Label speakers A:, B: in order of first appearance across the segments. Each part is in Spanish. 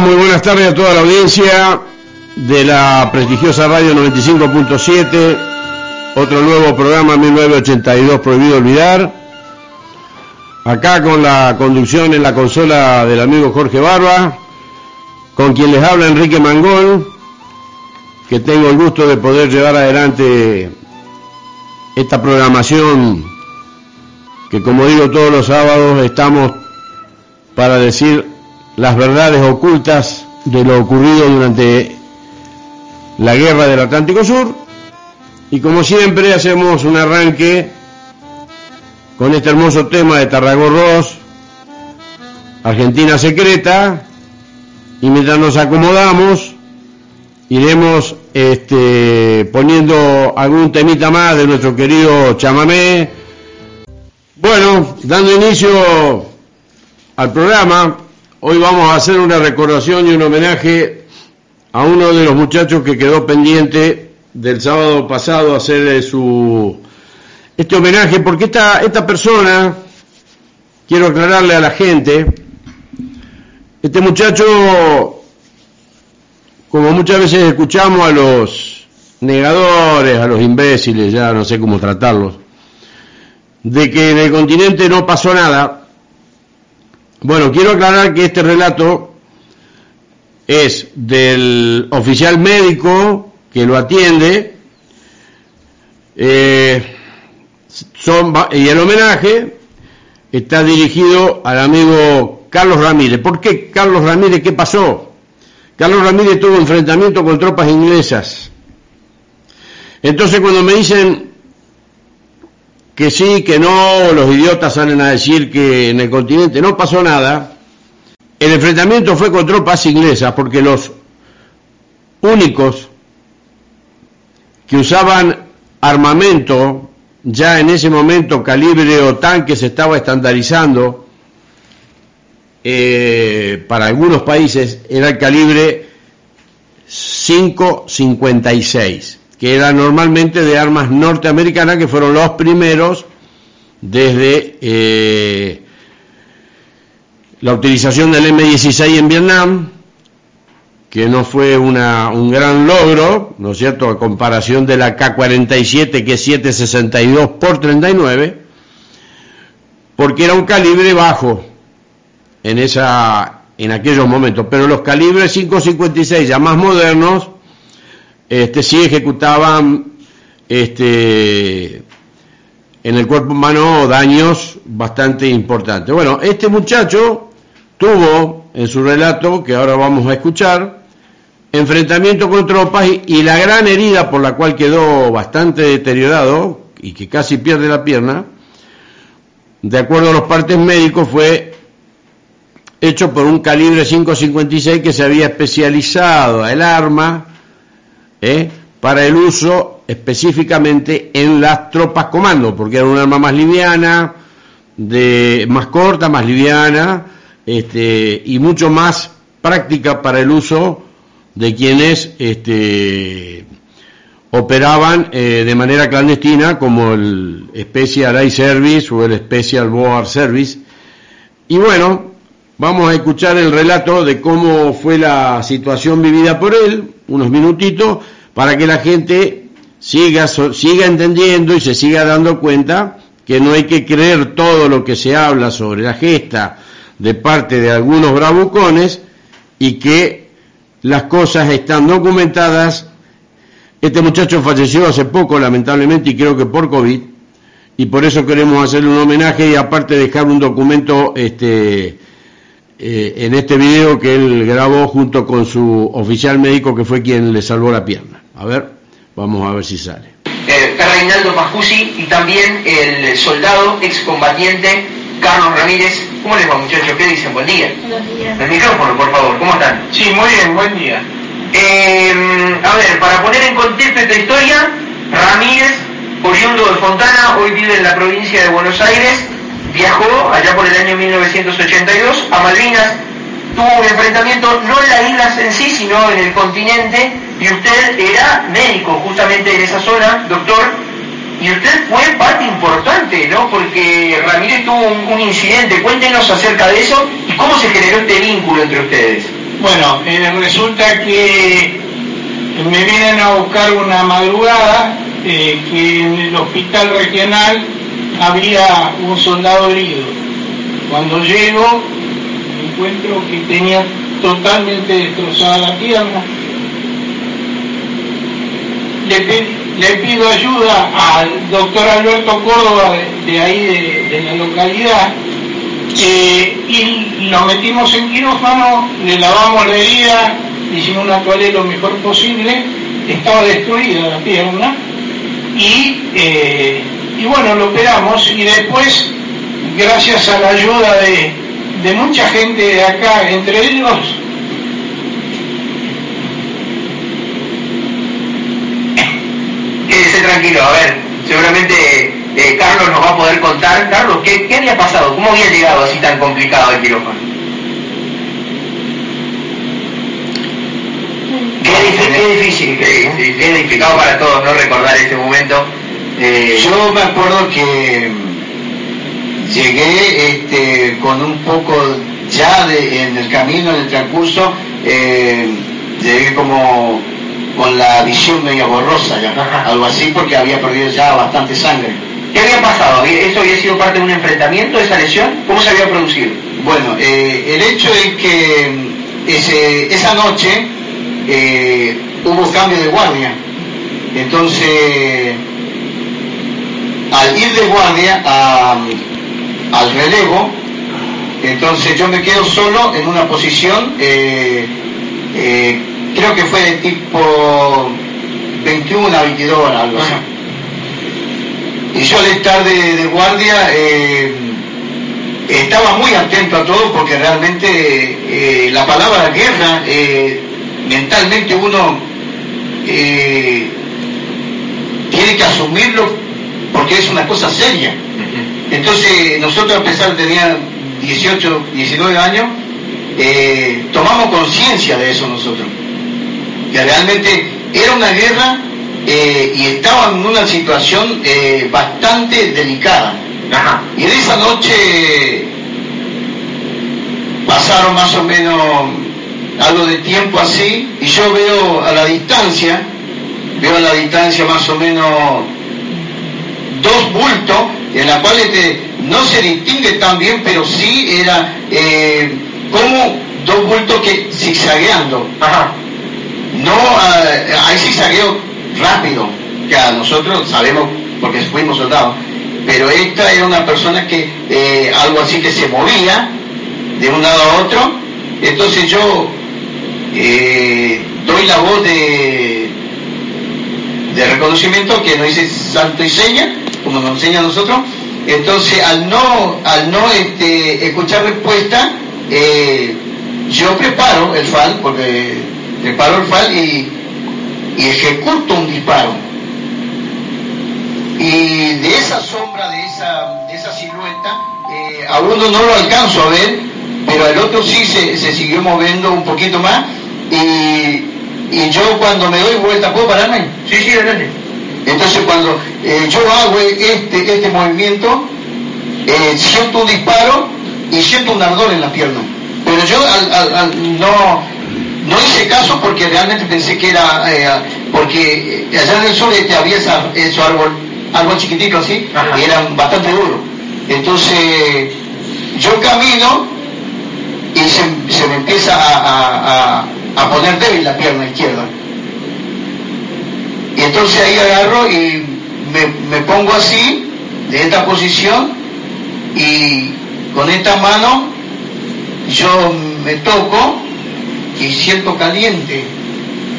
A: Muy buenas tardes a toda la audiencia de la prestigiosa radio 95.7, otro nuevo programa 1982 Prohibido Olvidar. Acá con la conducción en la consola del amigo Jorge Barba, con quien les habla Enrique Mangol, que tengo el gusto de poder llevar adelante esta programación que como digo todos los sábados estamos para decir las verdades ocultas de lo ocurrido durante la guerra del Atlántico Sur y como siempre hacemos un arranque con este hermoso tema de Tarragó Ross, Argentina Secreta, y mientras nos acomodamos iremos este, poniendo algún temita más de nuestro querido chamamé. Bueno, dando inicio al programa, Hoy vamos a hacer una recordación y un homenaje a uno de los muchachos que quedó pendiente del sábado pasado hacerle su este homenaje porque esta esta persona quiero aclararle a la gente este muchacho como muchas veces escuchamos a los negadores, a los imbéciles, ya no sé cómo tratarlos, de que en el continente no pasó nada, bueno, quiero aclarar que este relato es del oficial médico que lo atiende eh, y el homenaje está dirigido al amigo Carlos Ramírez. ¿Por qué Carlos Ramírez? ¿Qué pasó? Carlos Ramírez tuvo enfrentamiento con tropas inglesas. Entonces cuando me dicen que sí, que no, los idiotas salen a decir que en el continente no pasó nada. El enfrentamiento fue con tropas inglesas porque los únicos que usaban armamento, ya en ese momento calibre o tanque se estaba estandarizando eh, para algunos países, era el calibre 556 que era normalmente de armas norteamericanas, que fueron los primeros desde eh, la utilización del M16 en Vietnam, que no fue una, un gran logro, ¿no es cierto?, a comparación de la K-47, que es 762 por 39, porque era un calibre bajo en, esa, en aquellos momentos, pero los calibres 5.56 ya más modernos, este, sí ejecutaban este, en el cuerpo humano daños bastante importantes. Bueno, este muchacho tuvo en su relato, que ahora vamos a escuchar, enfrentamiento con tropas y, y la gran herida por la cual quedó bastante deteriorado y que casi pierde la pierna, de acuerdo a los partes médicos, fue hecho por un calibre 5.56 que se había especializado el arma ¿eh? para el uso específicamente en las tropas comando, porque era un arma más liviana, de, más corta, más liviana, este, y mucho más práctica para el uso de quienes este, operaban eh, de manera clandestina, como el Special Air Service o el Special Board Service. Y bueno, vamos a escuchar el relato de cómo fue la situación vivida por él, unos minutitos, para que la gente siga, siga entendiendo y se siga dando cuenta que no hay que creer todo lo que se habla sobre la gesta de parte de algunos bravucones y que las cosas están documentadas. Este muchacho falleció hace poco, lamentablemente, y creo que por COVID, y por eso queremos hacerle un homenaje y aparte dejar un documento este, eh, en este video que él grabó junto con su oficial médico que fue quien le salvó la pierna. A ver, vamos a ver si sale.
B: Eh, Reinaldo Pajusi y también el soldado excombatiente Carlos Ramírez. ¿Cómo les va muchachos? ¿Qué dicen? Buen día.
C: Buenos días.
B: El micrófono, por favor. ¿Cómo están?
D: Sí, muy bien, buen día.
B: Eh, a ver, para poner en contexto esta historia, Ramírez, oriundo de Fontana, hoy vive en la provincia de Buenos Aires, viajó allá por el año 1982 a Malvinas, tuvo un enfrentamiento no en las islas en sí, sino en el continente, y usted era médico justamente en esa zona, doctor, y usted fue parte importante, ¿no? Porque Ramírez tuvo un, incidente, cuéntenos acerca de eso y cómo se generó este vínculo entre ustedes.
C: Bueno, eh, resulta que me vienen a buscar una madrugada eh, que en el hospital regional había un soldado herido. Cuando llego, encuentro que tenía totalmente destrozada la pierna. Le, pido ayuda al doctor Alberto Córdoba de, ahí, de, la localidad, eh, y lo metimos en quirófano, le lavamos la herida, hicimos una toaleta lo mejor posible, estaba destruida la pierna, y, eh, y bueno, lo operamos, y después, gracias a la ayuda de, de mucha gente de acá, entre ellos
B: quédese tranquilo, a ver, seguramente eh, Carlos nos va a poder contar. Carlos, ¿qué, ¿qué, había pasado? ¿Cómo había llegado así tan complicado el quirófano? Qué difícil, qué difícil, qué, difícil, para todos no recordar este momento.
D: Eh, Yo me acuerdo que llegué este, con un poco ya de, en el camino, en el transcurso, eh, llegué como con la visión media borrosa, ya, algo así, porque había perdido ya bastante sangre.
B: ¿Qué había pasado? ¿Eso había sido parte de un enfrentamiento, esa lesión? ¿Cómo se había producido?
D: Bueno, eh, el hecho es que ese, esa noche eh, hubo cambio de guardia. Entonces, al ir de guardia a, al relevo, entonces yo me quedo solo en una posición, eh, eh, creo que fue de tipo 21 a 22 horas, algo así. Y yo al estar de, guardia eh, estaba muy atento a todo porque realmente la palabra guerra, mentalmente uno tiene que asumirlo porque es una cosa seria. Entonces, nosotros a pesar de tener 18, 19 años, eh, tomamos conciencia de eso nosotros. Que realmente era una guerra eh, y estaba en una situación eh, bastante delicada. Y en esa noche pasaron más o menos algo de tiempo así y yo veo a la distancia, veo a la distancia más o menos dos bultos en la cual este, no se distingue tan bien, pero sí era eh, como dos bultos que zigzagueando. No, ah, hay zigzagueo rápido, que a nosotros sabemos porque fuimos soldados, pero esta era una persona que eh, algo así que se movía de un lado a otro, entonces yo eh, doy la voz de, de reconocimiento que no dice santo y seña, como nos enseña a nosotros, entonces al no, al no este, escuchar respuesta, eh, yo preparo el FAL, porque preparo el FAL y, ejecuto un disparo. Y de esa sombra, de esa, de esa silueta, eh, a uno no lo alcanzo a ver, pero al otro sí se, se siguió moviendo un poquito más y, y yo cuando me doy vuelta, ¿puedo pararme?
B: Sí, sí, adelante.
D: Entonces cuando eh, yo hago este, este movimiento, eh, siento un disparo y siento un ardor en la pierna. Pero yo no, no hice caso porque realmente pensé que era, eh, porque allá en el sur este, había esa, esos árbol, árbol chiquitito así, y eran bastante duros. Entonces yo camino y se, me empieza a, a poner débil la pierna izquierda. Y entonces ahí agarro y me, pongo así, de esta posición, y con esta mano yo me toco y siento caliente.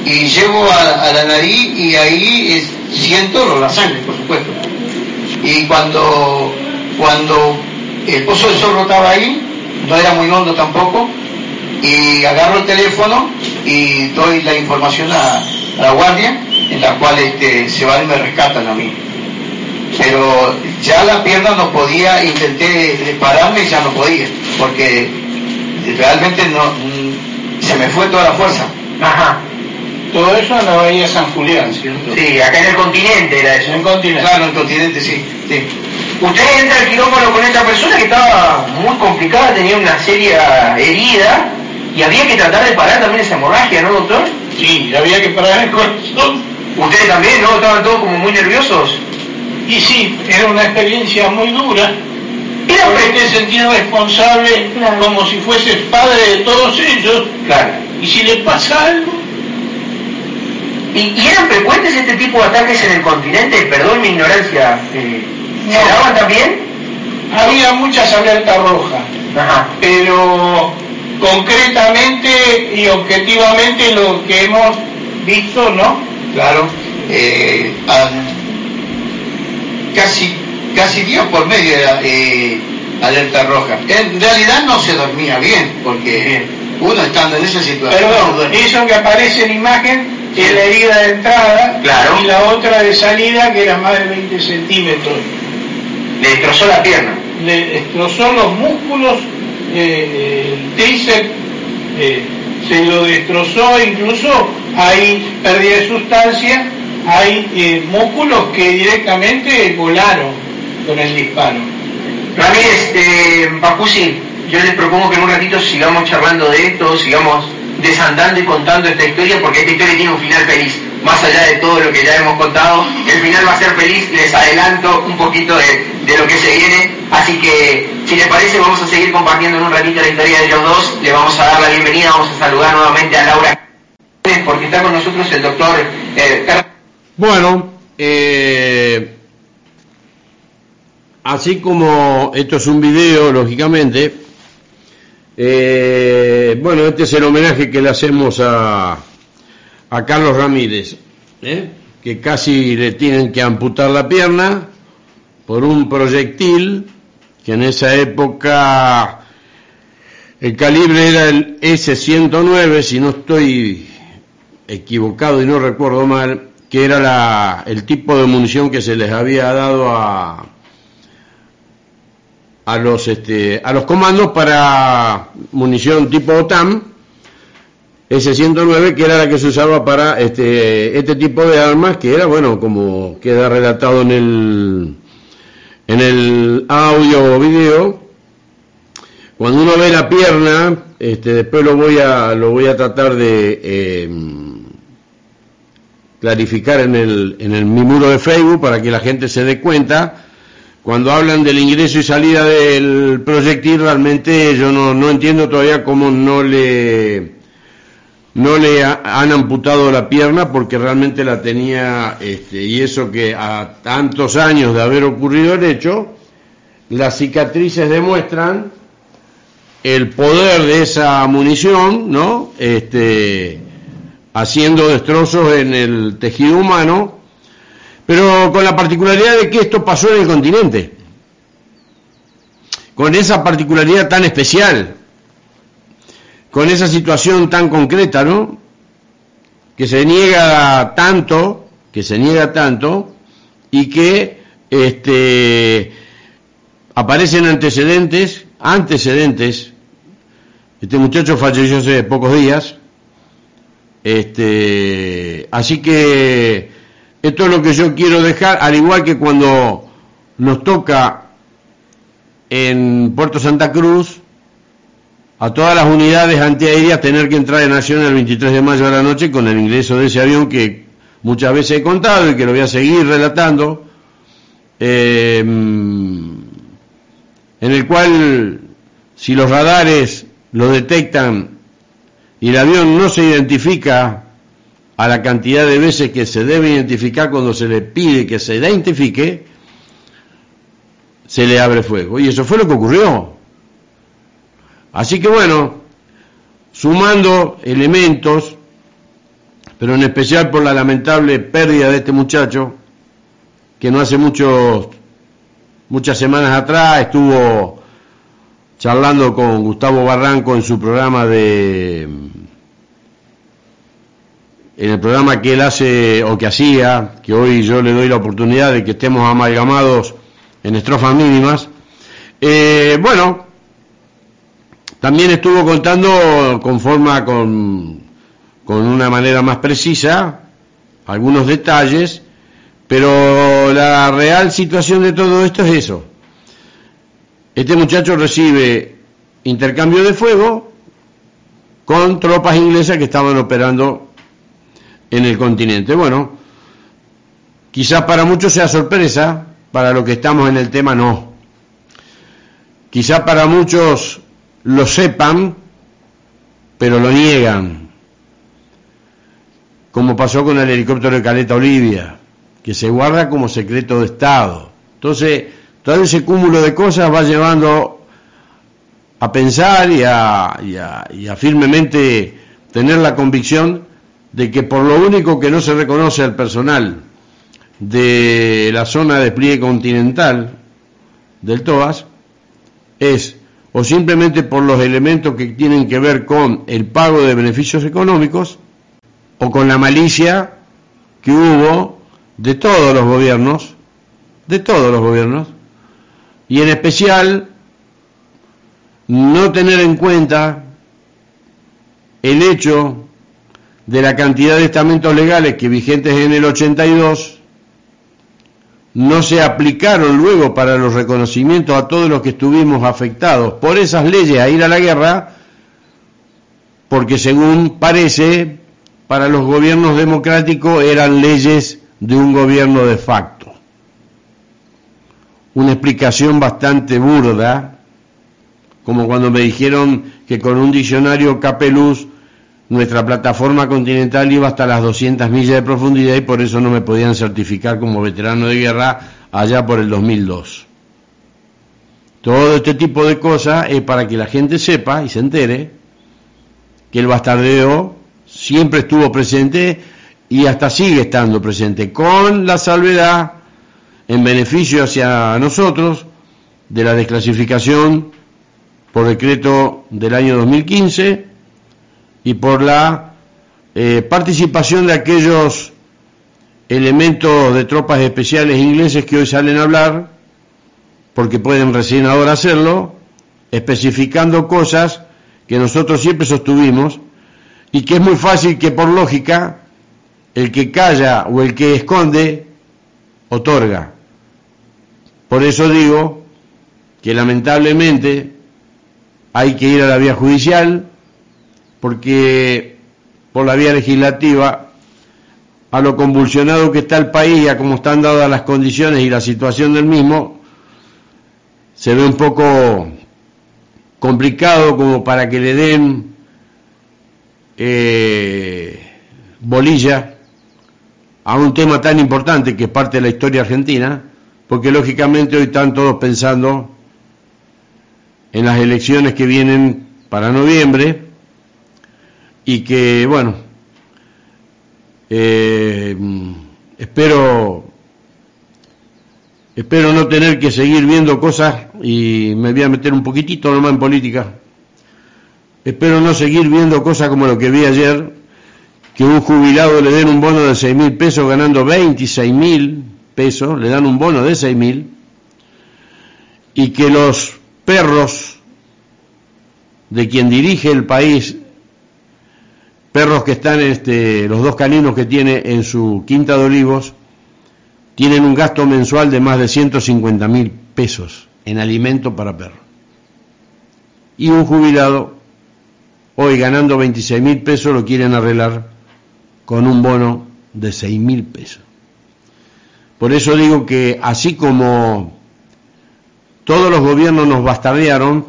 D: Y llevo a, la nariz y ahí siento la sangre, por supuesto. Y cuando, cuando el pozo de zorro estaba ahí, no era muy hondo tampoco, y agarro el teléfono y doy la información a la guardia en la cual este, se van y me rescatan a mí. Pero ya la pierna no podía, intenté pararme y ya no podía, porque realmente no, mm, se me fue toda la fuerza.
C: Ajá. Todo eso en la Bahía San Julián, ¿cierto?
B: Sí, acá en el continente era eso.
D: En el continente. Claro, en el continente, sí. sí.
B: Usted entra al quirófano con esta persona que estaba muy complicada, tenía una seria herida, Y había que tratar de parar también esa hemorragia, ¿no, doctor?
C: Sí, había que parar el corazón.
B: Ustedes también, ¿no? Estaban todos como muy nerviosos.
C: Y sí, era una experiencia muy dura.
B: Era
C: Porque te sentís responsable
B: Claro.
C: como si fueses padre de todos ellos.
B: Claro.
C: Y si le pasa algo,
B: ¿Y, y eran frecuentes este tipo de ataques en el continente? Perdón mi ignorancia. eh, ¿Se
C: No.
B: daban también?
C: había muchas alertas rojas.
B: Ajá.
C: pero concretamente y objetivamente lo que hemos visto, ¿no?
D: Claro, eh, casi, casi día por medio era eh, alerta roja. En realidad no se dormía bien, porque
B: Bien.
D: uno estando en esa situación...
C: Perdón, eso que aparece en imagen es la herida de entrada
B: Claro.
C: y la otra de salida que era más de 20 centímetros.
B: Le destrozó la pierna.
C: Le destrozó los músculos, eh, el tríceps eh, se lo destrozó, incluso hay pérdida de sustancia, hay eh, músculos que directamente volaron con el disparo.
B: Ramírez, eh, Pacusi, yo les propongo que en un ratito sigamos charlando de esto, sigamos desandando y contando esta historia, porque esta historia tiene un final feliz. Más allá de todo lo que ya hemos contado, el final va a ser feliz, les adelanto un poquito de lo que se viene. Así que, si les parece, vamos a seguir compartiendo en un ratito la historia de ellos dos. Le vamos a dar la bienvenida, vamos a saludar nuevamente a Laura, porque está con nosotros el doctor eh, Carlos
A: Bueno, eh, así como esto es un video, lógicamente, eh, bueno, este es el homenaje que le hacemos a, a Carlos Ramírez, ¿eh? que casi le tienen que amputar la pierna por un proyectil que en esa época el calibre era el S-109, si no estoy equivocado y no recuerdo mal, que era la, el tipo de munición que se les había dado a, a los este, a los comandos para munición tipo OTAN S-109 que era la que se usaba para este este tipo de armas que era bueno como queda relatado en el en el audio o video cuando uno ve la pierna este después lo voy a lo voy a tratar de eh, clarificar en el en el mi muro de Facebook para que la gente se dé cuenta. Cuando hablan del ingreso y salida del proyectil, realmente yo no, no entiendo todavía cómo no le, no le ha- han amputado la pierna porque realmente la tenía, este, y eso que a tantos años de haber ocurrido el hecho, las cicatrices demuestran el poder de esa munición, ¿no? Este, haciendo destrozos en el tejido humano, pero con la particularidad de que esto pasó en el continente, con esa particularidad tan especial, con esa situación tan concreta, ¿no? Que se niega tanto, que se niega tanto, y que este, aparecen antecedentes, antecedentes, este muchacho falleció hace pocos días, este, así que esto es lo que yo quiero dejar, al igual que cuando nos toca en Puerto Santa Cruz a todas las unidades antiaéreas tener que entrar en acción el 23 de mayo de la noche con el ingreso de ese avión que muchas veces he contado y que lo voy a seguir relatando, eh, en el cual si los radares lo detectan y el avión no se identifica a la cantidad de veces que se debe identificar cuando se le pide que se identifique, se le abre fuego. Y eso fue lo que ocurrió. Así que bueno, sumando elementos, pero en especial por la lamentable pérdida de este muchacho, que no hace muchos, muchas semanas atrás estuvo charlando con Gustavo Barranco en su programa de en el programa que él hace o que hacía, que hoy yo le doy la oportunidad de que estemos amalgamados en estrofas mínimas, eh, bueno, también estuvo contando con forma, con, con una manera más precisa, algunos detalles, pero la real situación de todo esto es eso. Este muchacho recibe intercambio de fuego con tropas inglesas que estaban operando en el continente. Bueno, quizás para muchos sea sorpresa, para los que estamos en el tema no. Quizás para muchos lo sepan, pero lo niegan, como pasó con el helicóptero de Caleta Olivia, que se guarda como secreto de Estado. Entonces, todo ese cúmulo de cosas va llevando a pensar y a, y a, firmemente tener la convicción de que por lo único que no se reconoce al personal de la zona de despliegue continental del TOAS es o simplemente por los elementos que tienen que ver con el pago de beneficios económicos o con la malicia que hubo de todos los gobiernos, de todos los gobiernos, y en especial no tener en cuenta el hecho de la cantidad de estamentos legales que vigentes en el 82 no se aplicaron luego para los reconocimientos a todos los que estuvimos afectados por esas leyes a ir a la guerra, porque según parece, para los gobiernos democráticos eran leyes de un gobierno de facto. Una explicación bastante burda como cuando me dijeron que con un diccionario Capeluz nuestra plataforma continental iba hasta las 200 millas de profundidad y por eso no me podían certificar como veterano de guerra allá por el 2002. Todo este tipo de cosas es para que la gente sepa y se entere que el bastardeo siempre estuvo presente y hasta sigue estando presente, con la salvedad en beneficio hacia nosotros de la desclasificación por decreto del año 2015 y por la eh, participación de aquellos elementos de tropas especiales ingleses que hoy salen a hablar, porque pueden recién ahora hacerlo, especificando cosas que nosotros siempre sostuvimos y que es muy fácil que por lógica el que calla o el que esconde otorga. Por eso digo que lamentablemente hay que ir a la vía judicial, porque por la vía legislativa, a lo convulsionado que está el país y a cómo están dadas las condiciones y la situación del mismo, se ve un poco complicado como para que le den eh, bolilla a un tema tan importante que es parte de la historia argentina, porque lógicamente hoy están todos pensando en las elecciones que vienen para noviembre y que, bueno, eh, espero espero no tener que seguir viendo cosas y me voy a meter un poquitito nomás en política. Espero no seguir viendo cosas como lo que vi ayer, que un jubilado le den un bono de seis mil pesos ganando 26 mil pesos, le dan un bono de seis mil, y que los perros de quien dirige el país, perros que están, este, los dos caninos que tiene en su quinta de olivos, tienen un gasto mensual de más de 150 mil pesos en alimento para perros. Y un jubilado, hoy ganando 26 mil pesos, lo quieren arreglar con un bono de 6 mil pesos. Por eso digo que así como todos los gobiernos nos bastardearon,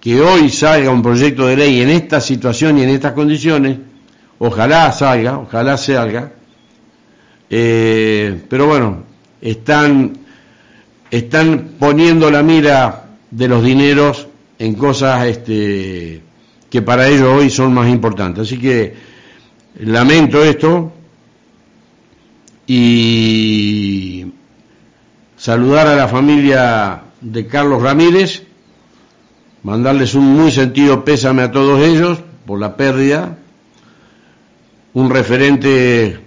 A: que hoy salga un proyecto de ley en esta situación y en estas condiciones, ojalá salga, ojalá salga, eh, pero bueno, están, están poniendo la mira de los dineros en cosas este, que para ellos hoy son más importantes. Así que lamento esto y saludar a la familia de Carlos Ramírez, mandarles un muy sentido pésame a todos ellos por la pérdida, un referente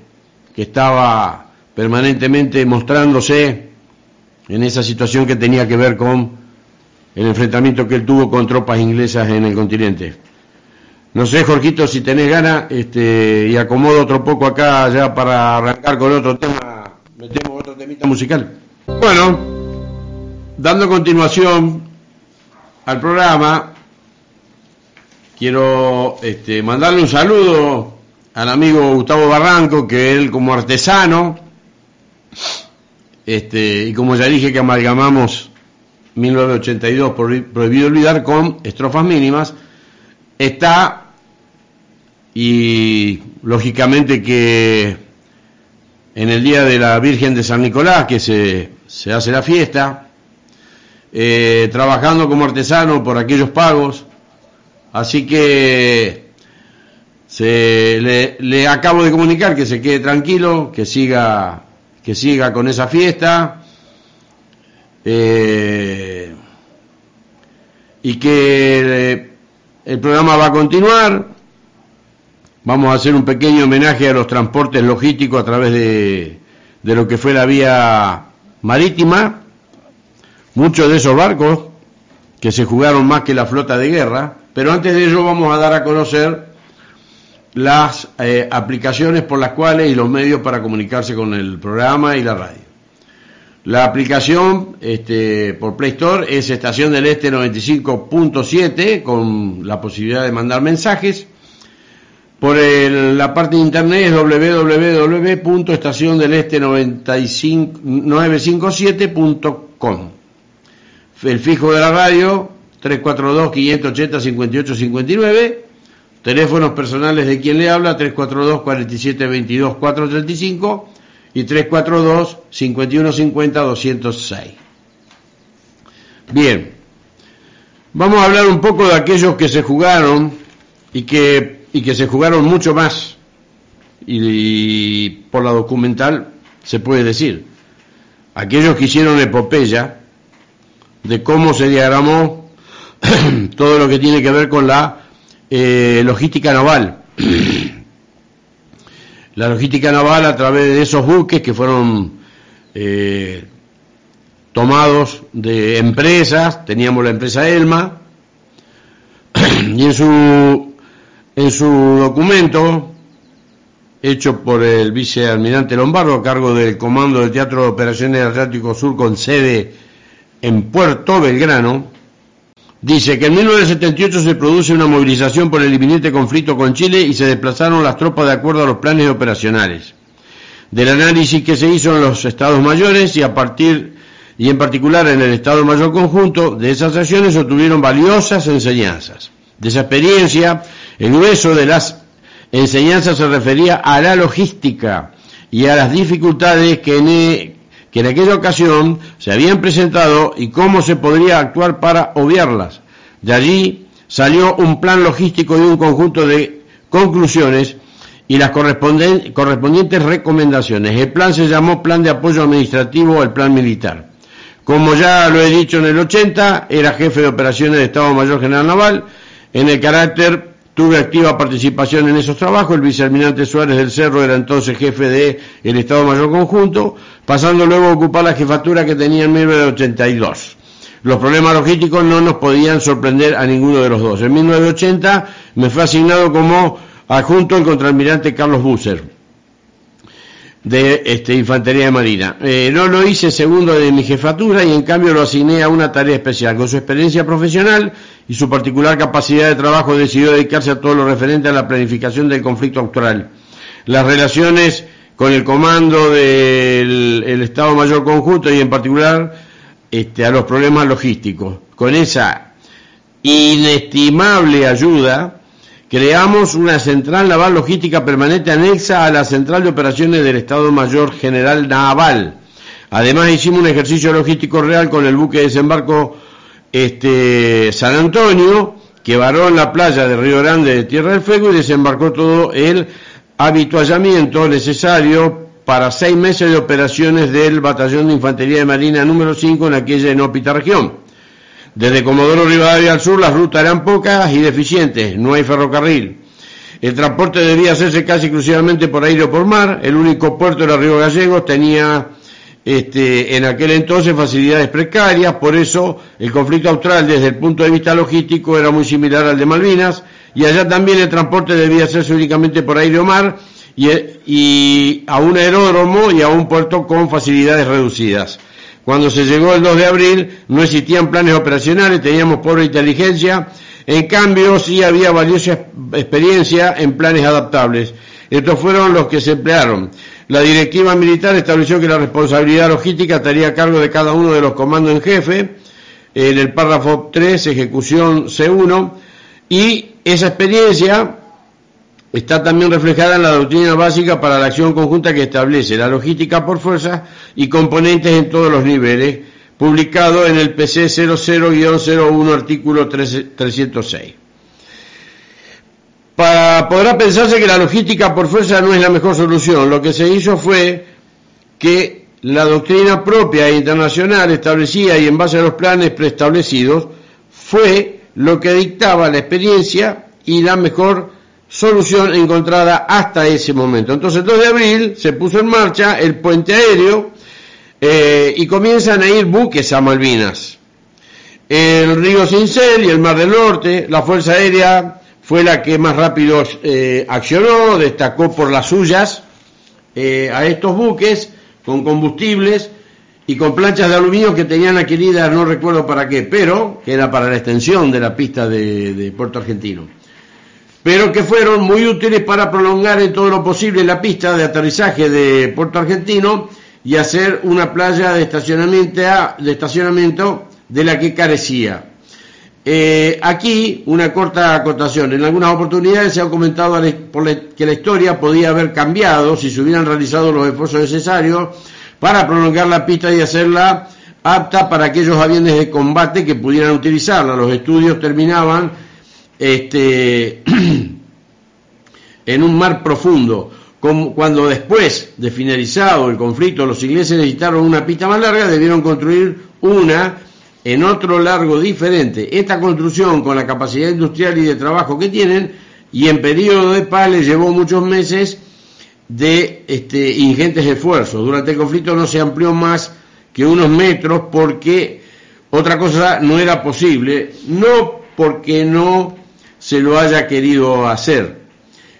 A: que estaba permanentemente mostrándose en esa situación que tenía que ver con el enfrentamiento que él tuvo con tropas inglesas en el continente. No sé, Jorgito, si tenés ganas, este, y acomodo otro poco acá ya para arrancar con otro tema, metemos otro temita musical. Bueno, dando continuación al programa, quiero este, mandarle un saludo al amigo Gustavo Barranco, que él como artesano, este, y como ya dije que amalgamamos 1982 Prohibido Olvidar con estrofas mínimas, está y lógicamente que en el día de la Virgen de San Nicolás, que se, se hace la fiesta, eh, trabajando como artesano por aquellos pagos, así que se, le, acabo de comunicar que se quede tranquilo, que siga, que siga con esa fiesta. Eh, y que el programa va a continuar. Vamos a hacer un pequeño homenaje a los transportes logísticos a través de, de lo que fue la vía marítima. Muchos de esos barcos que se jugaron más que la flota de guerra, pero antes de ello vamos a dar a conocer las eh, aplicaciones por las cuales y los medios para comunicarse con el programa y la radio. La aplicación este, por Play Store es Estación del Este 95.7 con la posibilidad de mandar mensajes. Por la parte de internet es www.estaciondeleste957.com. El fijo de la radio 342 580 5859 Teléfonos personales de quien le habla 342 4722 435 y 342 5150 206. Bien, vamos a hablar un poco de aquellos que se jugaron y que, y que se jugaron mucho más y, por la documental se puede decir. Aquellos que hicieron epopeya de cómo se diagramó todo lo que tiene que ver con la eh, logística naval. la logística naval a través de esos buques que fueron eh, tomados de empresas, teníamos la empresa Elma, y en su, en su documento, hecho por el vicealmirante Lombardo a cargo del Comando del Teatro de Operaciones Atlántico Sur con sede en Puerto Belgrano, Dice que en 1978 se produce una movilización por el inminente conflicto con Chile y se desplazaron las tropas de acuerdo a los planes operacionales. Del análisis que se hizo en los estados mayores y a partir y en particular en el Estado Mayor Conjunto, de esas acciones obtuvieron valiosas enseñanzas. De esa experiencia, el grueso de las enseñanzas se refería a la logística y a las dificultades que e, que en aquella ocasión se habían presentado y cómo se podría actuar para obviarlas. De allí salió un plan logístico y un conjunto de conclusiones y las correspondientes recomendaciones. El plan se llamó Plan de Apoyo Administrativo al Plan Militar. Como ya lo he dicho en el 80, era jefe de operaciones de Estado Mayor General Naval, en el carácter Tuve activa participación en esos trabajos. El vicealmirante Suárez del Cerro era entonces jefe del el Estado Mayor Conjunto, pasando luego a ocupar la jefatura que tenía en 1982. Los problemas logísticos no nos podían sorprender a ninguno de los dos. En 1980 me fue asignado como adjunto el contraalmirante Carlos Busser de este, Infantería de Marina. Eh, no lo hice segundo de mi jefatura y en cambio lo asigné a una tarea especial. Con su experiencia profesional y su particular capacidad de trabajo decidió dedicarse a todo lo referente a la planificación del conflicto actual. Las relaciones con el comando del Estado Mayor Conjunto y en particular este, a los problemas logísticos. Con esa inestimable ayuda, creamos una central naval logística permanente anexa a la central de operaciones del Estado Mayor General Naval. Además hicimos un ejercicio logístico real con el buque de desembarco este, San Antonio, que varó en la playa de Río Grande de Tierra del Fuego y desembarcó todo el habituallamiento necesario para seis meses de operaciones del Batallón de Infantería de Marina número 5 en aquella inhóspita región. Desde Comodoro Rivadavia al sur las rutas eran pocas y deficientes, no hay ferrocarril. El transporte debía hacerse casi exclusivamente por aire o por mar. El único puerto era Río Gallegos, tenía este, en aquel entonces facilidades precarias, por eso el conflicto austral desde el punto de vista logístico era muy similar al de Malvinas, y allá también el transporte debía hacerse únicamente por aire o mar, y, y a un aeródromo y a un puerto con facilidades reducidas. Cuando se llegó el 2 de abril no existían planes operacionales, teníamos pobre inteligencia, En cambio, sí había valiosa experiencia en planes adaptables. Estos fueron los que se emplearon. La directiva militar estableció que la responsabilidad logística estaría a cargo de cada uno de los comandos en jefe, en el párrafo 3, ejecución C1, y esa experiencia está también reflejada en la doctrina básica para la acción conjunta que establece la logística por fuerza y componentes en todos los niveles, publicado en el PC 00-01 artículo 306. Para, podrá pensarse que la logística por fuerza no es la mejor solución. Lo que se hizo fue que la doctrina propia e internacional establecida y en base a los planes preestablecidos fue lo que dictaba la experiencia y la mejor solución encontrada hasta ese momento. Entonces el 2 de abril se puso en marcha el puente aéreo eh, y comienzan a ir buques a Malvinas. El río Cincel y el Mar del Norte, la Fuerza Aérea fue la que más rápido eh, accionó, destacó por las suyas eh, a estos buques con combustibles y con planchas de aluminio que tenían adquiridas, no recuerdo para qué, pero que era para la extensión de la pista de, de Puerto Argentino. Pero que fueron muy útiles para prolongar en todo lo posible la pista de aterrizaje de Puerto Argentino y hacer una playa de estacionamiento, de, estacionamiento de la que carecía. Eh, aquí una corta acotación. En algunas oportunidades se ha comentado que la historia podía haber cambiado si se hubieran realizado los esfuerzos necesarios para prolongar la pista y hacerla apta para aquellos aviones de combate que pudieran utilizarla. Los estudios terminaban este, en un mar profundo cuando después de finalizado el conflicto los ingleses necesitaron una pista más larga, debieron construir una en otro largo diferente. Esta construcción, con la capacidad industrial y de trabajo que tienen, y en periodo de paz les llevó muchos meses de este, ingentes esfuerzos. Durante el conflicto no se amplió más que unos metros porque otra cosa no era posible, no porque no se lo haya querido hacer,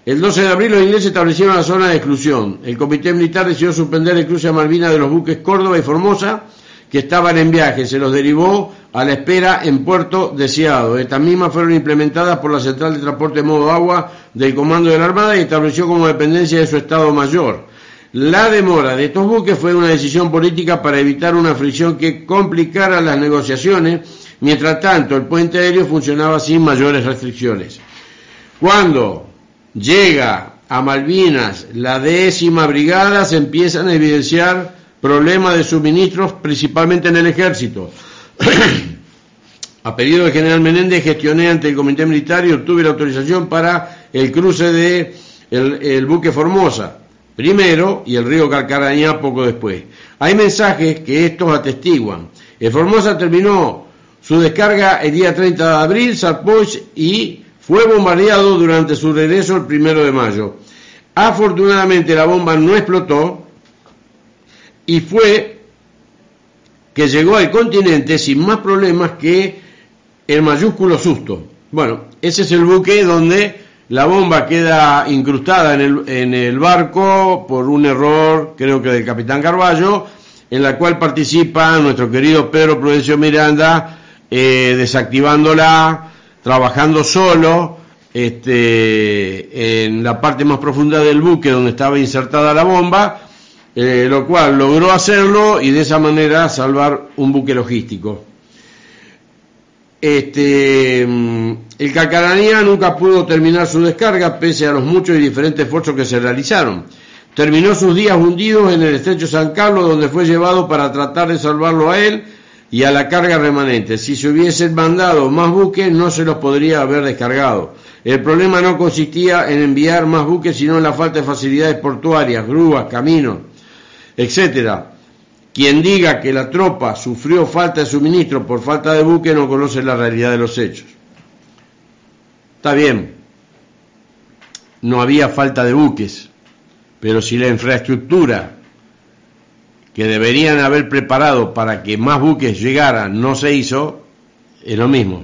A: el 12 de abril los ingleses establecieron la zona de exclusión. El comité militar decidió suspender el cruce a Malvinas de los buques Córdoba y Formosa que estaban en viaje. Se los derivó a la espera en puerto deseado. Estas mismas fueron implementadas por la Central de Transporte Modo Agua del Comando de la Armada y estableció como dependencia de su Estado Mayor. La demora de estos buques fue una decisión política para evitar una fricción que complicara las negociaciones. Mientras tanto, el puente aéreo funcionaba sin mayores restricciones. Cuando llega a Malvinas la décima brigada, se empiezan a evidenciar problemas de suministros, principalmente en el ejército. a pedido del general Menéndez gestioné ante el comité militar y obtuve la autorización para el cruce de el, buque Formosa primero y el río Carcarañá poco después. Hay mensajes que estos atestiguan. El Formosa terminó su descarga el día 30 de abril, Sarpoch y fue bombardeado durante su regreso el primero de mayo. Afortunadamente la bomba no explotó y fue que llegó al continente sin más problemas que el mayúsculo susto. Bueno, ese es el buque donde la bomba queda incrustada en el, en el barco por un error, creo que del capitán Carballo, en la cual participa nuestro querido Pedro Prudencio Miranda, eh, desactivándola, trabajando solo este, en la parte más profunda del buque donde estaba insertada la bomba, eh, lo cual logró hacerlo y de esa manera salvar un buque logístico. Este, mm, el Calcaranía nunca pudo terminar su descarga pese a los muchos y diferentes esfuerzos que se realizaron. Terminó sus días hundidos en el estrecho San Carlos donde fue llevado para tratar de salvarlo a él y a la carga remanente. Si se hubiesen mandado más buques, no se los podría haber descargado. El problema no consistía en enviar más buques, sino en la falta de facilidades portuarias, grúas, caminos, etcétera. Quien diga que la tropa sufrió falta de suministro por falta de buques no conoce la realidad de los hechos. Está bien, no había falta de buques, pero si la infraestructura que deberían haber preparado para que más buques llegaran no se hizo, es lo mismo.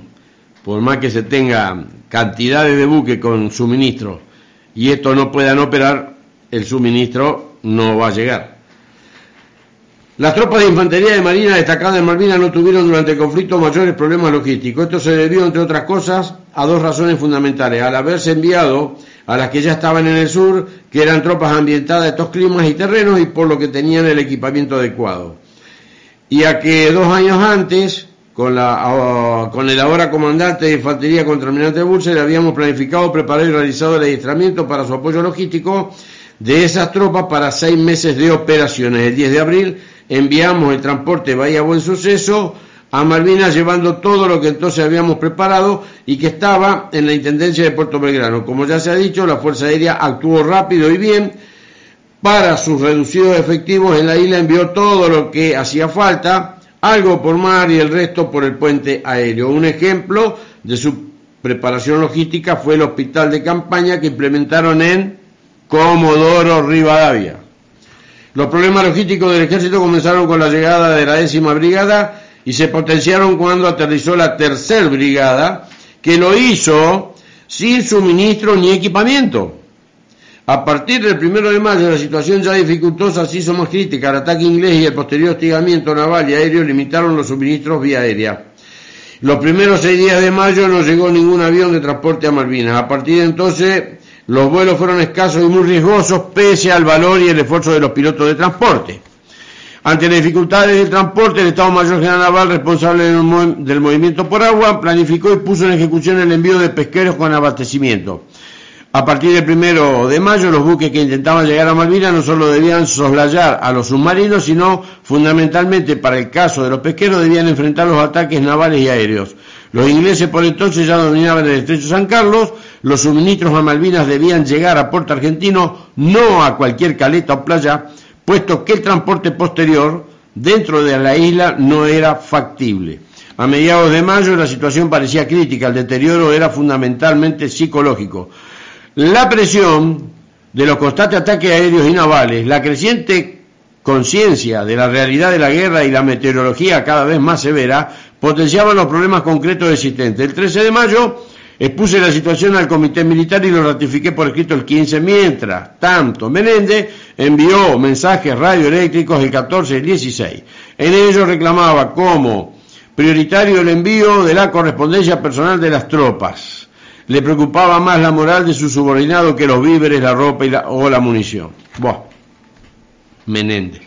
A: Por más que se tenga cantidades de buques con suministro y esto no puedan operar, el suministro no va a llegar. Las tropas de infantería de Marina destacadas en Malvinas no tuvieron durante el conflicto mayores problemas logísticos. Esto se debió, entre otras cosas, a dos razones fundamentales. Al haberse enviado a las que ya estaban en el sur, que eran tropas ambientadas de estos climas y terrenos y por lo que tenían el equipamiento adecuado. Y a que dos años antes, con, la, con el ahora comandante de infantería contra Almirante Burser, habíamos planificado, preparado y realizado el adiestramiento para su apoyo logístico de esas tropas para seis meses de operaciones. El 10 de abril enviamos el transporte Bahía Buen Suceso a Malvinas llevando todo lo que entonces habíamos preparado y que estaba en la Intendencia de Puerto Belgrano. Como ya se ha dicho, la Fuerza Aérea actuó rápido y bien. Para sus reducidos efectivos en la isla envió todo lo que hacía falta, algo por mar y el resto por el puente aéreo. Un ejemplo de su preparación logística fue el hospital de campaña que implementaron en Comodoro Rivadavia. Los problemas logísticos del ejército comenzaron con la llegada de la décima brigada y se potenciaron cuando aterrizó la tercera brigada, que lo hizo sin suministro ni equipamiento. A partir del primero de mayo la situación ya dificultosa se hizo más crítica. El ataque inglés y el posterior hostigamiento naval y aéreo limitaron los suministros vía aérea. Los primeros seis días de mayo no llegó ningún avión de transporte a Malvinas. A partir de entonces los vuelos fueron escasos y muy riesgosos pese al valor y el esfuerzo de los pilotos de transporte. Ante las dificultades del transporte, el Estado Mayor General Naval, responsable del, movimiento por agua, planificó y puso en ejecución el envío de pesqueros con abastecimiento. A partir del primero de mayo, los buques que intentaban llegar a Malvinas no solo debían soslayar a los submarinos, sino fundamentalmente para el caso de los pesqueros debían enfrentar los ataques navales y aéreos. Los ingleses por entonces ya dominaban el estrecho San Carlos, los suministros a Malvinas debían llegar a Puerto Argentino, no a cualquier caleta o playa, puesto que el transporte posterior dentro de la isla no era factible. A mediados de mayo la situación parecía crítica, el deterioro era fundamentalmente psicológico. La presión de los constantes ataques aéreos y navales, la creciente conciencia de la realidad de la guerra y la meteorología cada vez más severa potenciaban los problemas concretos existentes. El 13 de mayo Expuse la situación al comité militar y lo ratifiqué por escrito el 15. Mientras tanto, Menéndez envió mensajes radioeléctricos el 14 y el 16. En ellos reclamaba como prioritario el envío de la correspondencia personal de las tropas. Le preocupaba más la moral de su subordinado que los víveres, la ropa y la, o la munición. Buah. Menéndez.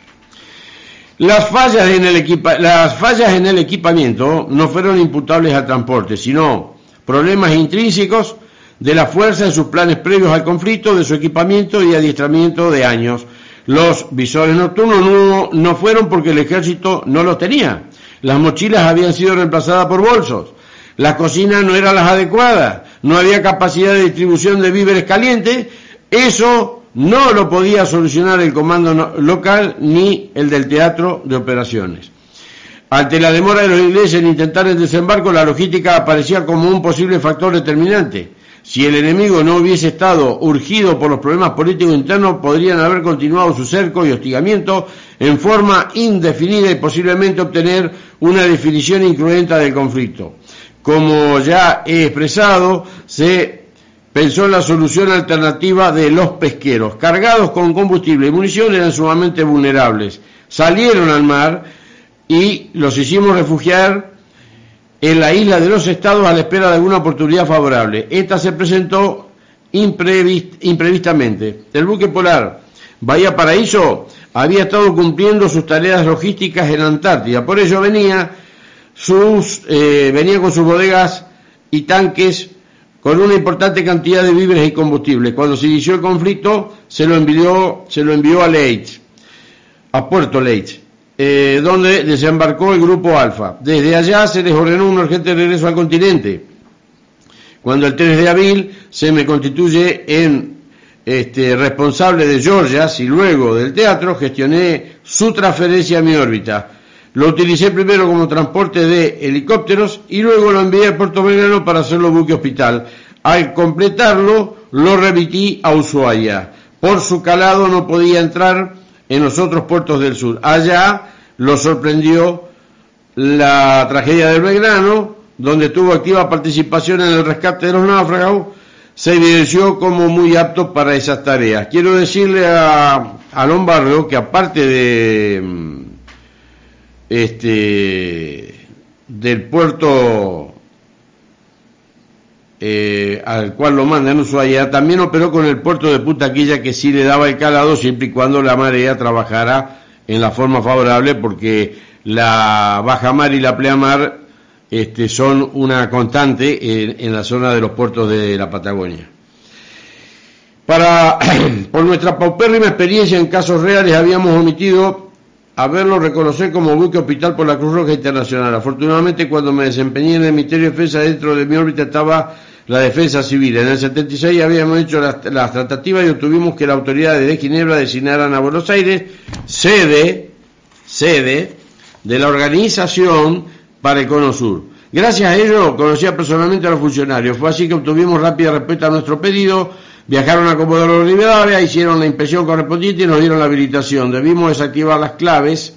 A: Las fallas, en el las fallas en el equipamiento no fueron imputables al transporte, sino problemas intrínsecos de la fuerza en sus planes previos al conflicto, de su equipamiento y adiestramiento de años. Los visores nocturnos no, fueron porque el ejército no los tenía. Las mochilas habían sido reemplazadas por bolsos. Las cocinas no eran las adecuadas. No había capacidad de distribución de víveres calientes. Eso no lo podía solucionar el comando local ni el del teatro de operaciones. Ante la demora de los ingleses en intentar el desembarco, la logística aparecía como un posible factor determinante. Si el enemigo no hubiese estado urgido por los problemas políticos internos, podrían haber continuado su cerco y hostigamiento en forma indefinida y posiblemente obtener una definición incruenta del conflicto. Como ya he expresado, se pensó en la solución alternativa de los pesqueros. Cargados con combustible y munición eran sumamente vulnerables. Salieron al mar y los hicimos refugiar en la isla de los estados a la espera de alguna oportunidad favorable. Esta se presentó imprevistamente. El buque polar Bahía Paraíso había estado cumpliendo sus tareas logísticas en Antártida, por ello venía, sus, eh, venía con sus bodegas y tanques con una importante cantidad de víveres y combustible. Cuando se inició el conflicto, se lo envió, se lo envió a Leitz, a Puerto Leitz. Eh, donde desembarcó el grupo Alfa. Desde allá se les ordenó un urgente regreso al continente. Cuando el 3 de abril se me constituye en este, responsable de Georgia, y luego del teatro gestioné su transferencia a mi órbita. Lo utilicé primero como transporte de helicópteros y luego lo envié a Puerto Belgrano para hacerlo buque hospital. Al completarlo, lo remití a Ushuaia. Por su calado no podía entrar en los otros puertos del sur. Allá lo sorprendió la tragedia del Belgrano, donde tuvo activa participación en el rescate de los náufragos, se evidenció como muy apto para esas tareas. Quiero decirle a, a Lombardo que aparte de mm, este del puerto eh, al cual lo manda en Ushuaia, también operó con el puerto de Putaquilla que sí le daba el calado siempre y cuando la marea trabajara en la forma favorable porque la baja mar y la pleamar este, son una constante en, la zona de los puertos de la Patagonia. Para, por nuestra paupérrima experiencia en casos reales habíamos omitido haberlo reconocer como buque hospital por la Cruz Roja Internacional. Afortunadamente, cuando me desempeñé en el Ministerio de Defensa, dentro de mi órbita estaba la defensa civil. En el 76 habíamos hecho las, tratativas y obtuvimos que la autoridad de Ginebra designaran a Buenos Aires sede, sede de la organización para el Cono Sur. Gracias a ello conocía personalmente a los funcionarios. Fue así que obtuvimos rápida respuesta a nuestro pedido. Viajaron a Comodoro Rivadavia, hicieron la inspección correspondiente y nos dieron la habilitación. Debimos desactivar las claves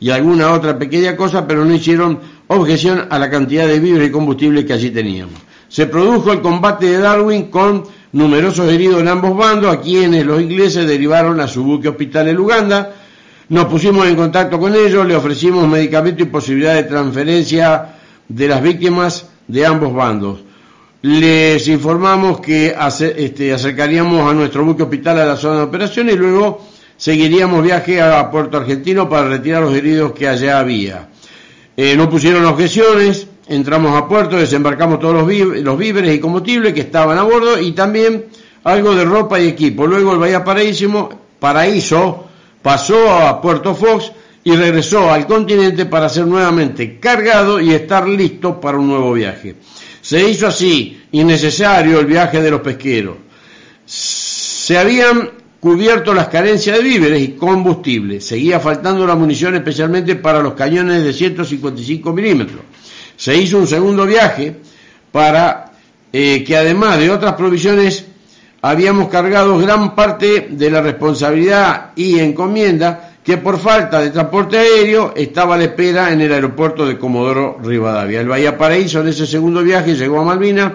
A: y alguna otra pequeña cosa, pero no hicieron objeción a la cantidad de víveres y combustible que allí teníamos. Se produjo el combate de Darwin con numerosos heridos en ambos bandos, a quienes los ingleses derivaron a su buque hospital en Uganda. Nos pusimos en contacto con ellos, le ofrecimos medicamento y posibilidad de transferencia de las víctimas de ambos bandos. Les informamos que este, acercaríamos a nuestro buque hospital a la zona de operación y luego seguiríamos viaje a Puerto Argentino para retirar los heridos que allá había. Eh, no pusieron objeciones, entramos a puerto, desembarcamos todos los, víveres y combustibles que estaban a bordo y también algo de ropa y equipo. Luego el Bahía Paraíso, Paraíso pasó a Puerto Fox y regresó al continente para ser nuevamente cargado y estar listo para un nuevo viaje. Se hizo así innecesario el viaje de los pesqueros. Se habían cubierto las carencias de víveres y combustible. Seguía faltando la munición especialmente para los cañones de 155 milímetros. Se hizo un segundo viaje para eh, que además de otras provisiones habíamos cargado gran parte de la responsabilidad y encomienda que por falta de transporte aéreo estaba a la espera en el aeropuerto de Comodoro Rivadavia. El Bahía Paraíso en ese segundo viaje llegó a Malvinas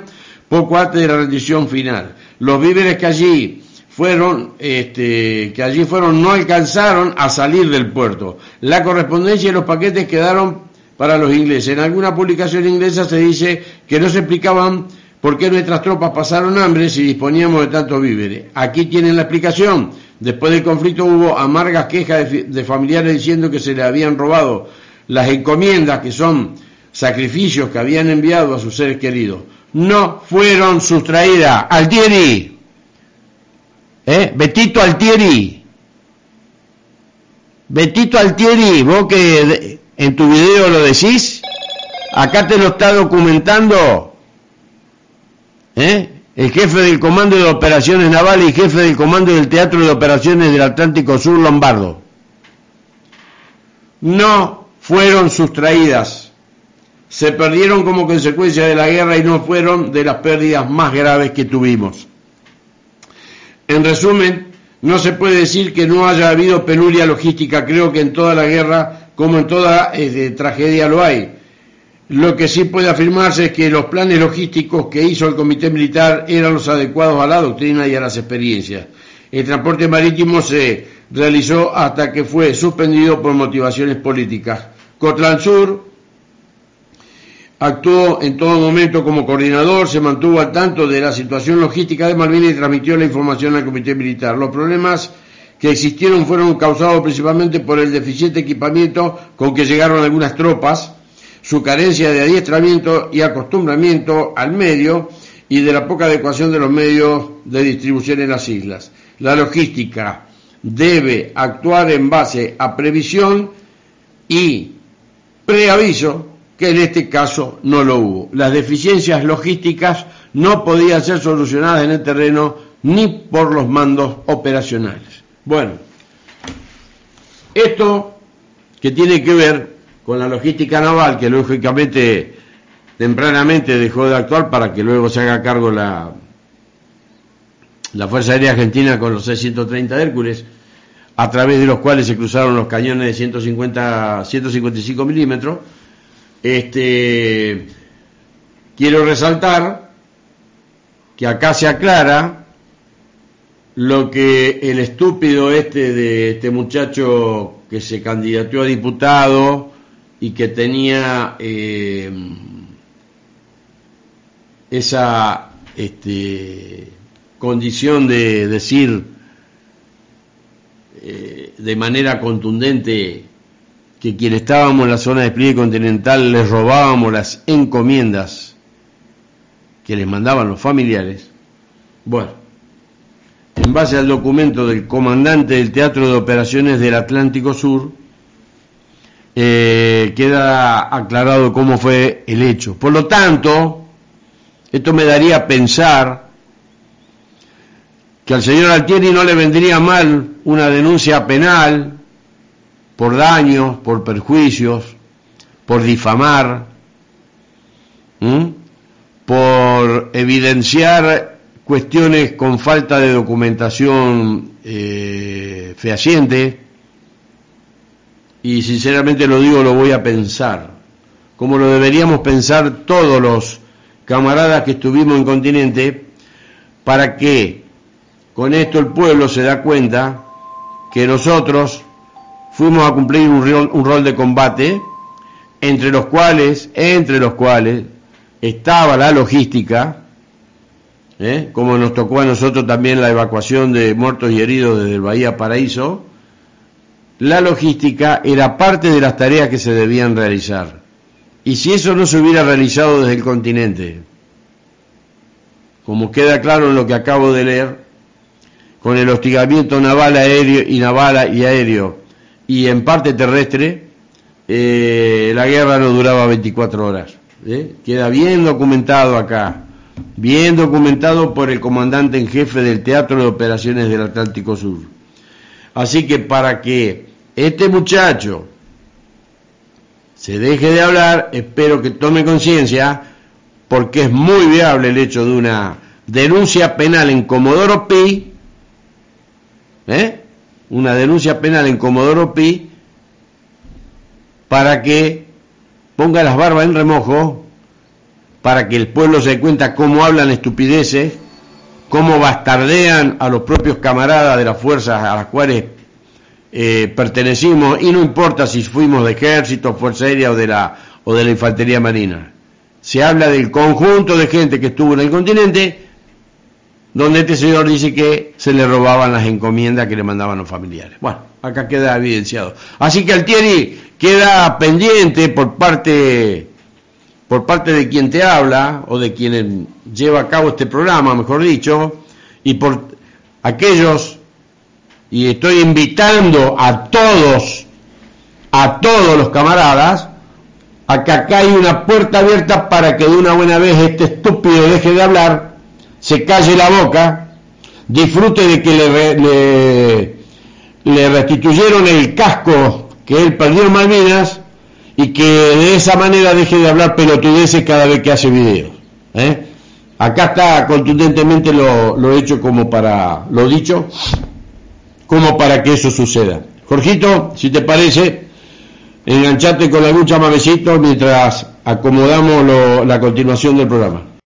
A: poco antes de la rendición final. Los víveres que allí fueron, este, que allí fueron, no alcanzaron a salir del puerto. La correspondencia y los paquetes quedaron para los ingleses. En alguna publicación inglesa se dice que no se explicaban por qué nuestras tropas pasaron hambre si disponíamos de tantos víveres. Aquí tienen la explicación Después del conflicto hubo amargas quejas de, familiares diciendo que se le habían robado las encomiendas, que son sacrificios que habían enviado a sus seres queridos. No fueron sustraídas. Altieri. ¿Eh? Betito Altieri. Betito Altieri, vos que en tu video lo decís, acá te lo está documentando. ¿Eh? el jefe del Comando de Operaciones Navales y jefe del Comando del Teatro de Operaciones del Atlántico Sur Lombardo. No fueron sustraídas, se perdieron como consecuencia de la guerra y no fueron de las pérdidas más graves que tuvimos. En resumen, no se puede decir que no haya habido penuria logística, creo que en toda la guerra, como en toda eh, tragedia lo hay lo que sí puede afirmarse es que los planes logísticos que hizo el Comité Militar eran los adecuados a la doctrina y a las experiencias. El transporte marítimo se realizó hasta que fue suspendido por motivaciones políticas. Cotlan Sur actuó en todo momento como coordinador, se mantuvo al tanto de la situación logística de Malvinas y transmitió la información al Comité Militar. Los problemas que existieron fueron causados principalmente por el deficiente equipamiento con que llegaron algunas tropas, su carencia de adiestramiento y acostumbramiento al medio y de la poca adecuación de los medios de distribución en las islas. La logística debe actuar en base a previsión y preaviso, que en este caso no lo hubo. Las deficiencias logísticas no podían ser solucionadas en el terreno ni por los mandos operacionales. Bueno, esto que tiene que ver con la logística naval, que lógicamente tempranamente dejó de actuar para que luego se haga cargo la, la Fuerza Aérea Argentina con los C-130 Hércules, a través de los cuales se cruzaron los cañones de 150, 155 milímetros. Este, quiero resaltar que acá se aclara lo que el estúpido este de este muchacho que se candidató a diputado y que tenía eh, esa este, condición de decir eh, de manera contundente que quienes estábamos en la zona de despliegue continental les robábamos las encomiendas que les mandaban los familiares. Bueno, en base al documento del comandante del Teatro de Operaciones del Atlántico Sur, eh, queda aclarado cómo fue el hecho. Por lo tanto, esto me daría a pensar que al señor Altieri no le vendría mal una denuncia penal por daños, por perjuicios, por difamar, por evidenciar cuestiones con falta de documentación eh, fehaciente, y sinceramente lo digo, lo voy a pensar, como lo deberíamos pensar todos los camaradas que estuvimos en continente, para que con esto el pueblo se da cuenta que nosotros fuimos a cumplir un rol, un rol de combate, entre los cuales, entre los cuales estaba la logística, ¿eh? como nos tocó a nosotros también la evacuación de muertos y heridos desde el Bahía Paraíso, la logística era parte de las tareas que se debían realizar. Y si eso no se hubiera realizado desde el continente, como queda claro en lo que acabo de leer, con el hostigamiento naval aéreo y naval y aéreo y en parte terrestre, eh, la guerra no duraba 24 horas. ¿eh? Queda bien documentado acá, bien documentado por el comandante en jefe del Teatro de Operaciones del Atlántico Sur. Así que para que este muchacho se deje de hablar, espero que tome conciencia, porque es muy viable el hecho de una denuncia penal en Comodoro Pi, ¿eh? una denuncia penal en Comodoro Pi para que ponga las barbas en remojo, para que el pueblo se dé cuenta cómo hablan estupideces, cómo bastardean a los propios camaradas de las fuerzas a las cuales eh, pertenecimos, y no importa si fuimos de ejército, fuerza aérea o de la, o de la infantería marina. Se habla del conjunto de gente que estuvo en el continente donde este señor dice que se le robaban las encomiendas que le mandaban los familiares. Bueno, acá queda evidenciado. Así que Altieri queda pendiente por parte por parte de quien te habla o de quien lleva a cabo este programa, mejor dicho, y por aquellos y estoy invitando a todos a todos los camaradas a que acá hay una puerta abierta para que de una buena vez este estúpido deje de hablar se calle la boca, disfrute de que le, le, restituyeron el casco que él perdió en Malvinas y que de esa manera deje de hablar pelotudeces cada vez que hace videos. ¿eh? Acá está contundentemente lo, lo hecho como para, lo dicho, como para que eso suceda. Jorgito, si te parece, enganchate con algún chamamecito mientras acomodamos la continuación del programa.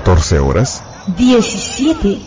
E: 14 horas.
F: 17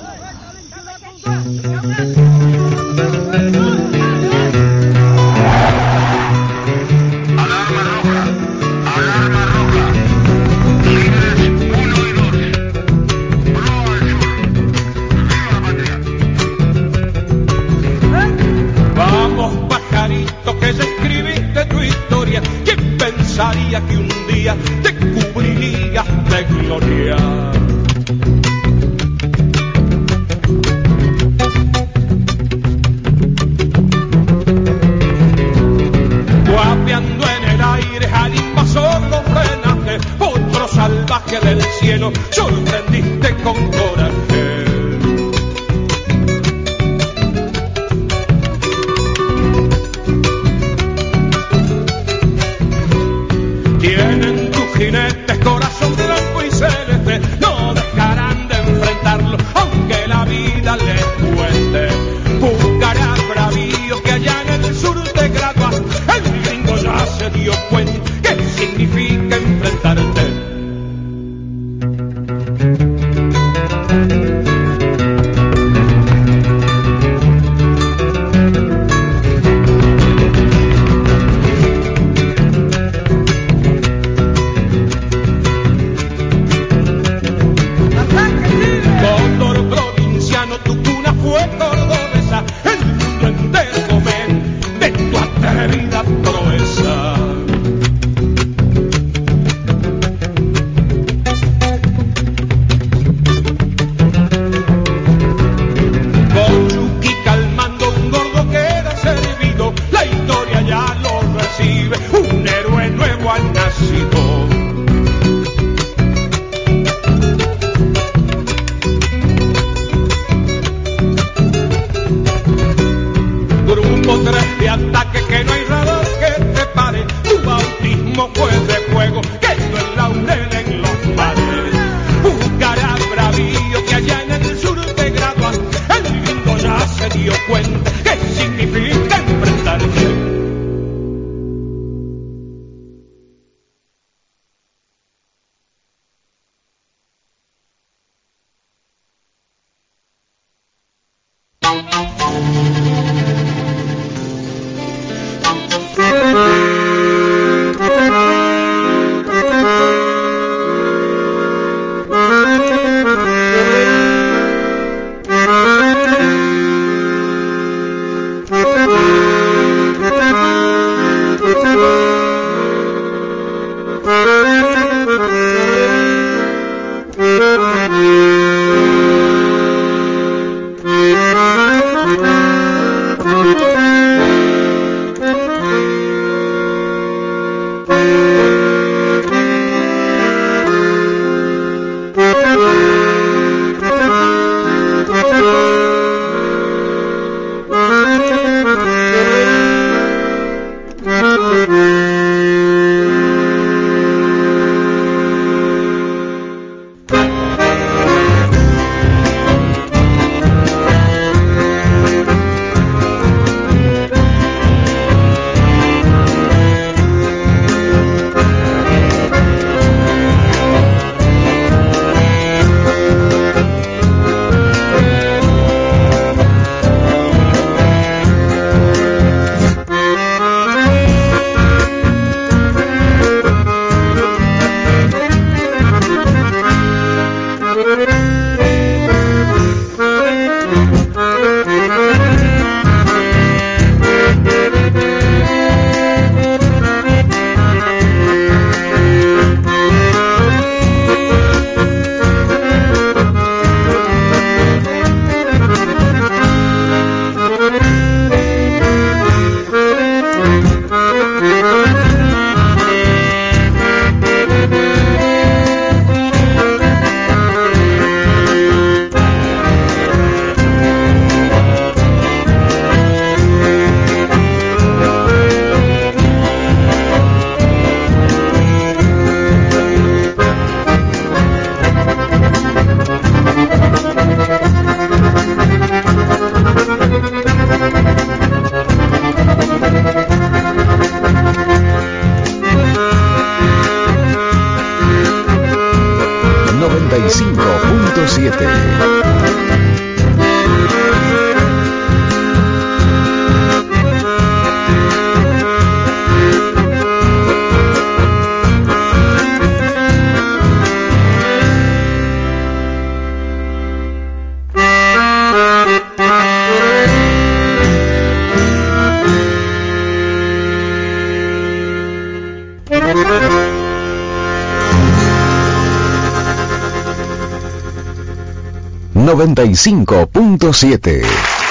E: 95.7.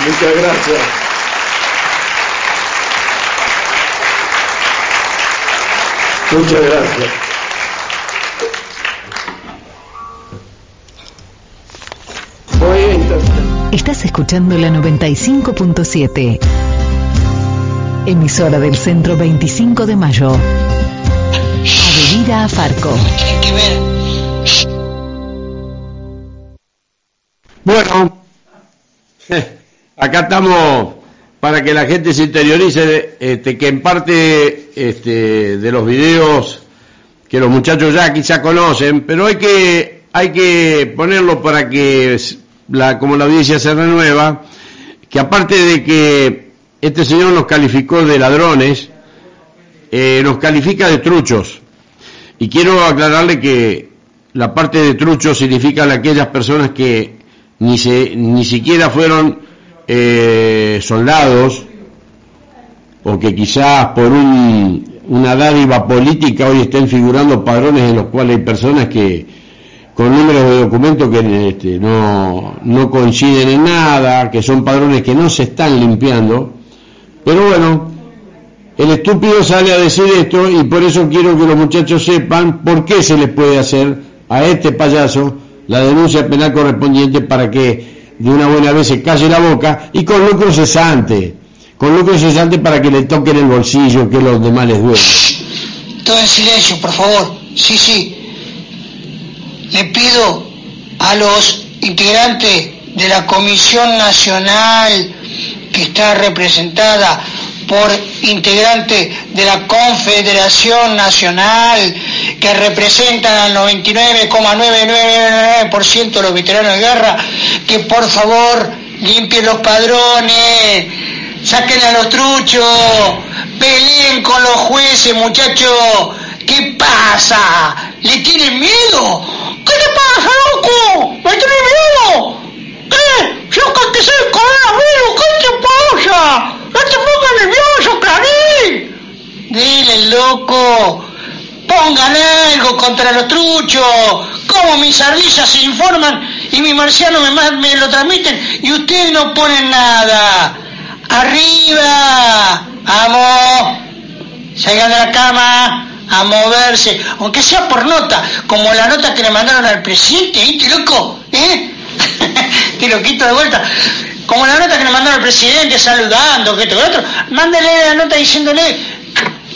G: Muchas gracias. Muchas gracias. Voy a.
F: Estás escuchando la 95.7, emisora del centro 25 de mayo, Avenida Afarco.
A: Tienen que Bueno, acá estamos para que la gente se interiorice este, que en parte este, de los videos que los muchachos ya quizá conocen, pero hay que hay que ponerlo para que la, como la audiencia se renueva, que aparte de que este señor nos calificó de ladrones, eh, nos califica de truchos. Y quiero aclararle que la parte de truchos significa aquellas personas que ni, se, ni siquiera fueron eh, soldados o que quizás por una dádiva política hoy estén figurando padrones en los cuales hay personas que con números de documentos que este, no, no coinciden en nada, que son padrones que no se están limpiando. Pero bueno, el estúpido sale a decir esto y por eso quiero que los muchachos sepan por qué se les puede hacer a este payaso la denuncia penal correspondiente para que de una buena vez se calle la boca y con lucro cesante, con lucro cesante para que le toquen el bolsillo que los demás les duele.
H: Todo en silencio, por favor. Sí, sí. Le pido a los integrantes de la Comisión Nacional que está representada por integrantes de la Confederación Nacional que representan al 99,999% de los veteranos de guerra, que por favor limpien los padrones, saquen a los truchos, peleen con los jueces, muchachos. ¿Qué pasa? ¿Le tienen miedo? ¿Qué le pasa, loco? ¿Le tienen miedo? ¿Qué? Yo que soy coronavirus, ¿qué te pasa? ¡No te pongas nervioso, Clarín! Dile, loco, pongan algo contra los truchos. Como mis ardillas se informan y mis marcianos me, me lo transmiten y ustedes no ponen nada. ¡Arriba! ¡Vamos! Salgan de la cama a moverse, aunque sea por nota, como la nota que le mandaron al presidente, ¿viste, loco? ¿Eh? Te lo quito de vuelta. Como la nota que le mandaron al presidente saludando, que esto, que otro, mándele la nota diciéndole,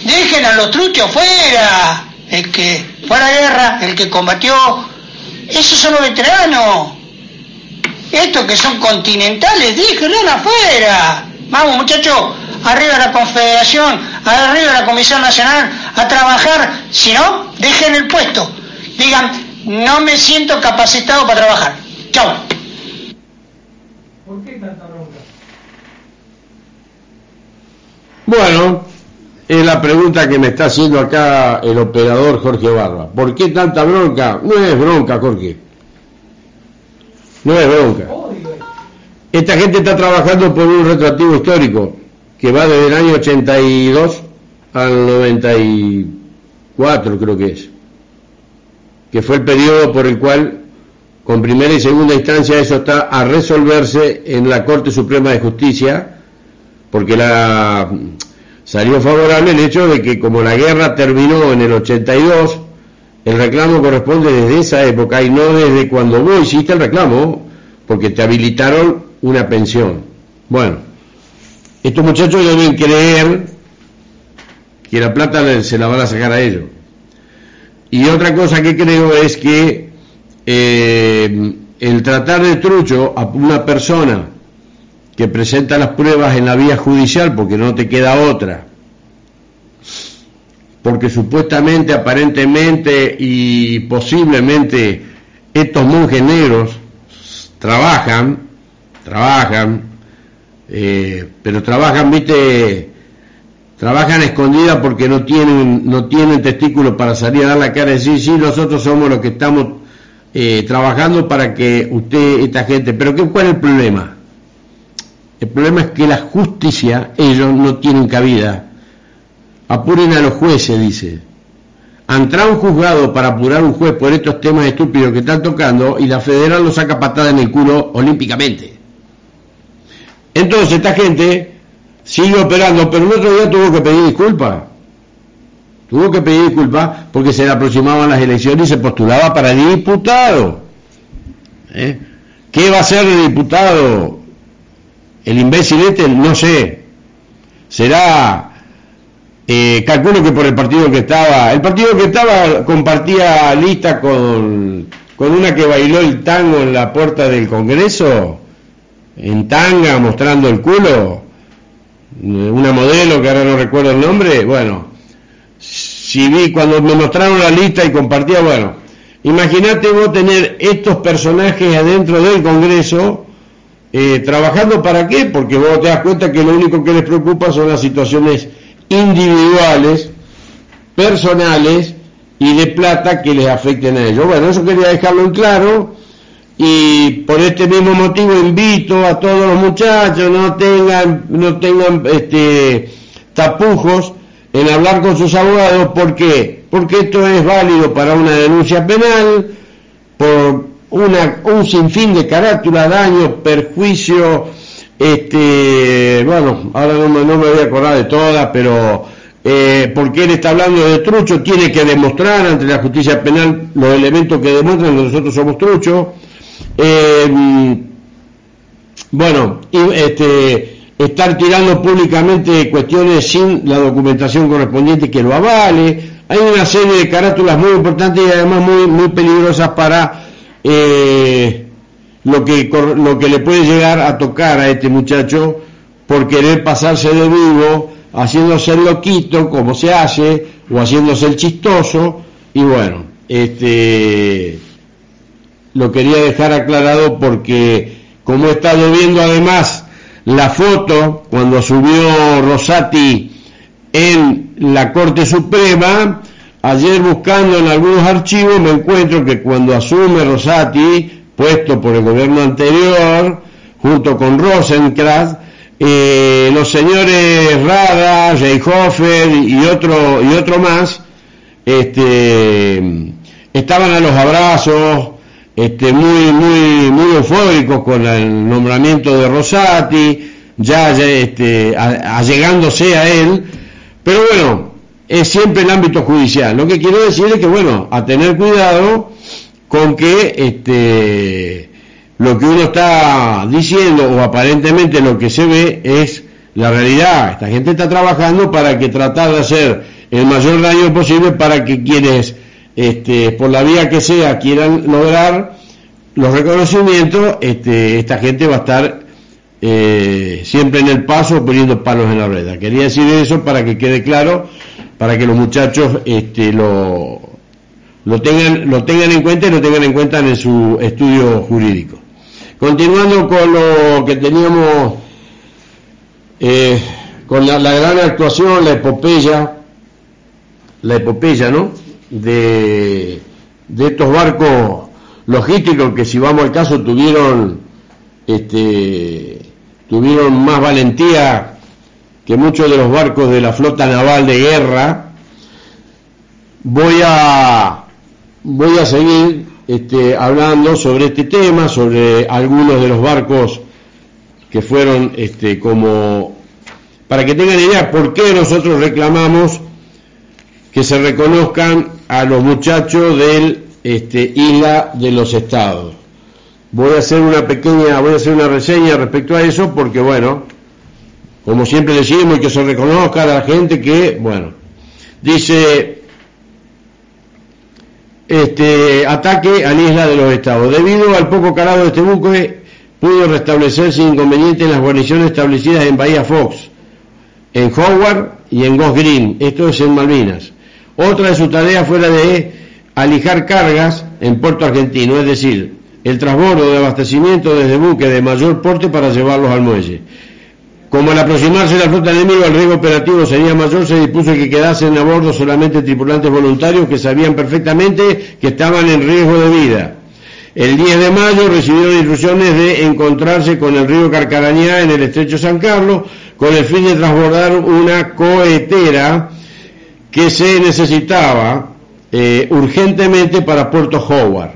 H: dejen a los truchos fuera, el que fue a la guerra, el que combatió, esos son los veteranos. Estos que son continentales, déjenlo afuera. Vamos muchachos, arriba la Confederación, arriba la Comisión Nacional, a trabajar. Si no, dejen el puesto. Digan, no me siento capacitado para trabajar. Chao.
C: ¿Por qué tanta bronca?
A: Bueno, es la pregunta que me está haciendo acá el operador Jorge Barba. ¿Por qué tanta bronca? No es bronca, Jorge. No es bronca. Esta gente está trabajando por un retroactivo histórico que va desde el año 82 al 94, creo que es. Que fue el periodo por el cual, con primera y segunda instancia, eso está a resolverse en la Corte Suprema de Justicia, porque la salió favorable el hecho de que como la guerra terminó en el 82, el reclamo corresponde desde esa época y no desde cuando vos hiciste el reclamo, porque te habilitaron una pensión. Bueno, estos muchachos deben creer que la plata se la van a sacar a ellos. Y otra cosa que creo es que eh, el tratar de trucho a una persona que presenta las pruebas en la vía judicial porque no te queda otra, porque supuestamente, aparentemente y posiblemente estos monjes negros trabajan, trabajan, eh, pero trabajan, viste, trabajan escondidas porque no tienen, no tienen testículos para salir a dar la cara y decir, sí, nosotros somos los que estamos eh, trabajando para que usted, esta gente, pero ¿qué, ¿cuál es el problema? El problema es que la justicia, ellos no tienen cabida. Apuren a los jueces, dice. Entra un juzgado para apurar un juez por estos temas estúpidos que están tocando y la federal lo saca patada en el culo olímpicamente. Entonces esta gente sigue operando, pero el otro día tuvo que pedir disculpas. Tuvo que pedir disculpas porque se le aproximaban las elecciones y se postulaba para diputado. ¿Eh? ¿Qué va a ser de diputado el imbécil este, no sé, será, eh, calculo que por el partido que estaba, el partido que estaba compartía lista con, con una que bailó el tango en la puerta del Congreso, en tanga, mostrando el culo, una modelo que ahora no recuerdo el nombre, bueno, si vi cuando me mostraron la lista y compartía, bueno, imagínate vos tener estos personajes adentro del Congreso, eh, trabajando para qué, porque vos te das cuenta que lo único que les preocupa son las situaciones individuales, personales y de plata que les afecten a ellos. Bueno, eso quería dejarlo en claro y por este mismo motivo invito a todos los muchachos no tengan no tengan este tapujos en hablar con sus abogados ¿por qué? porque esto es válido para una denuncia penal por una, un sinfín de carátula, daño, perjuicio, este, bueno, ahora no, me- no me voy a acordar de todas, pero eh, porque él está hablando de trucho, tiene que demostrar ante la justicia penal los elementos que demuestran que nosotros somos truchos. Eh, bueno, este, estar tirando públicamente cuestiones sin la documentación correspondiente que lo avale. Hay una serie de carátulas muy importantes y además muy, muy peligrosas para eh, lo, que, lo que le puede llegar a tocar a este muchacho por querer pasarse de vivo, haciéndose el loquito, como se hace, o haciéndose el chistoso, y bueno, este lo quería dejar aclarado porque como he estado viendo además la foto cuando subió Rosati en la Corte Suprema, ayer buscando en algunos archivos me encuentro que cuando asume Rosati, puesto por el gobierno anterior, junto con Rosenkrantz, eh, los señores Rada, Reichhofer y otro, y otro más, este, estaban a los abrazos, este, muy, muy, muy eufóricos con el nombramiento de Rosati, ya, ya, este, allegándose a él, pero bueno, es siempre el ámbito judicial. Lo que quiero decir es que, bueno, a tener cuidado con que este, lo que uno está diciendo o aparentemente lo que se ve es la realidad. Esta gente está trabajando para que tratar de hacer el mayor daño posible para que quienes, este, por la vía que sea, quieran lograr los reconocimientos, este, esta gente va a estar eh, siempre en el paso poniendo palos en la rueda. Quería decir eso para que quede claro, para que los muchachos este, lo, lo, tengan, lo tengan en cuenta y lo tengan en cuenta en su estudio jurídico. Continuando con lo que teníamos, eh, con la, gran actuación, la epopeya, la epopeya, ¿no? De, de estos barcos logísticos que si vamos al caso tuvieron este, tuvieron más valentía que muchos de los barcos de la flota naval de guerra. Voy a voy a seguir este, hablando sobre este tema, sobre algunos de los barcos que fueron este, como para que tengan idea por qué nosotros reclamamos que se reconozcan a los muchachos del este, isla de los estados. Voy a hacer una pequeña, voy a hacer una reseña respecto a eso porque bueno, como siempre decimos, y que se reconozca a la gente que, bueno, dice este ataque a la isla de los estados. Debido al poco calado de este buque, pudo restablecerse inconveniente en las guarniciones establecidas en Bahía Fox, en Howard y en Ghost Green, esto es en Malvinas. Otra de sus tareas fue la de alijar cargas en Puerto Argentino, es decir, el transbordo de abastecimiento desde buques de mayor porte para llevarlos al muelle. Como al aproximarse la flota enemiga el riesgo operativo sería mayor, se dispuso que quedasen a bordo solamente tripulantes voluntarios que sabían perfectamente que estaban en riesgo de vida. El 10 de mayo recibieron instrucciones de encontrarse con el río Carcarañá en el estrecho San Carlos con el fin de transbordar una cohetera que se necesitaba eh, urgentemente para Puerto Howard.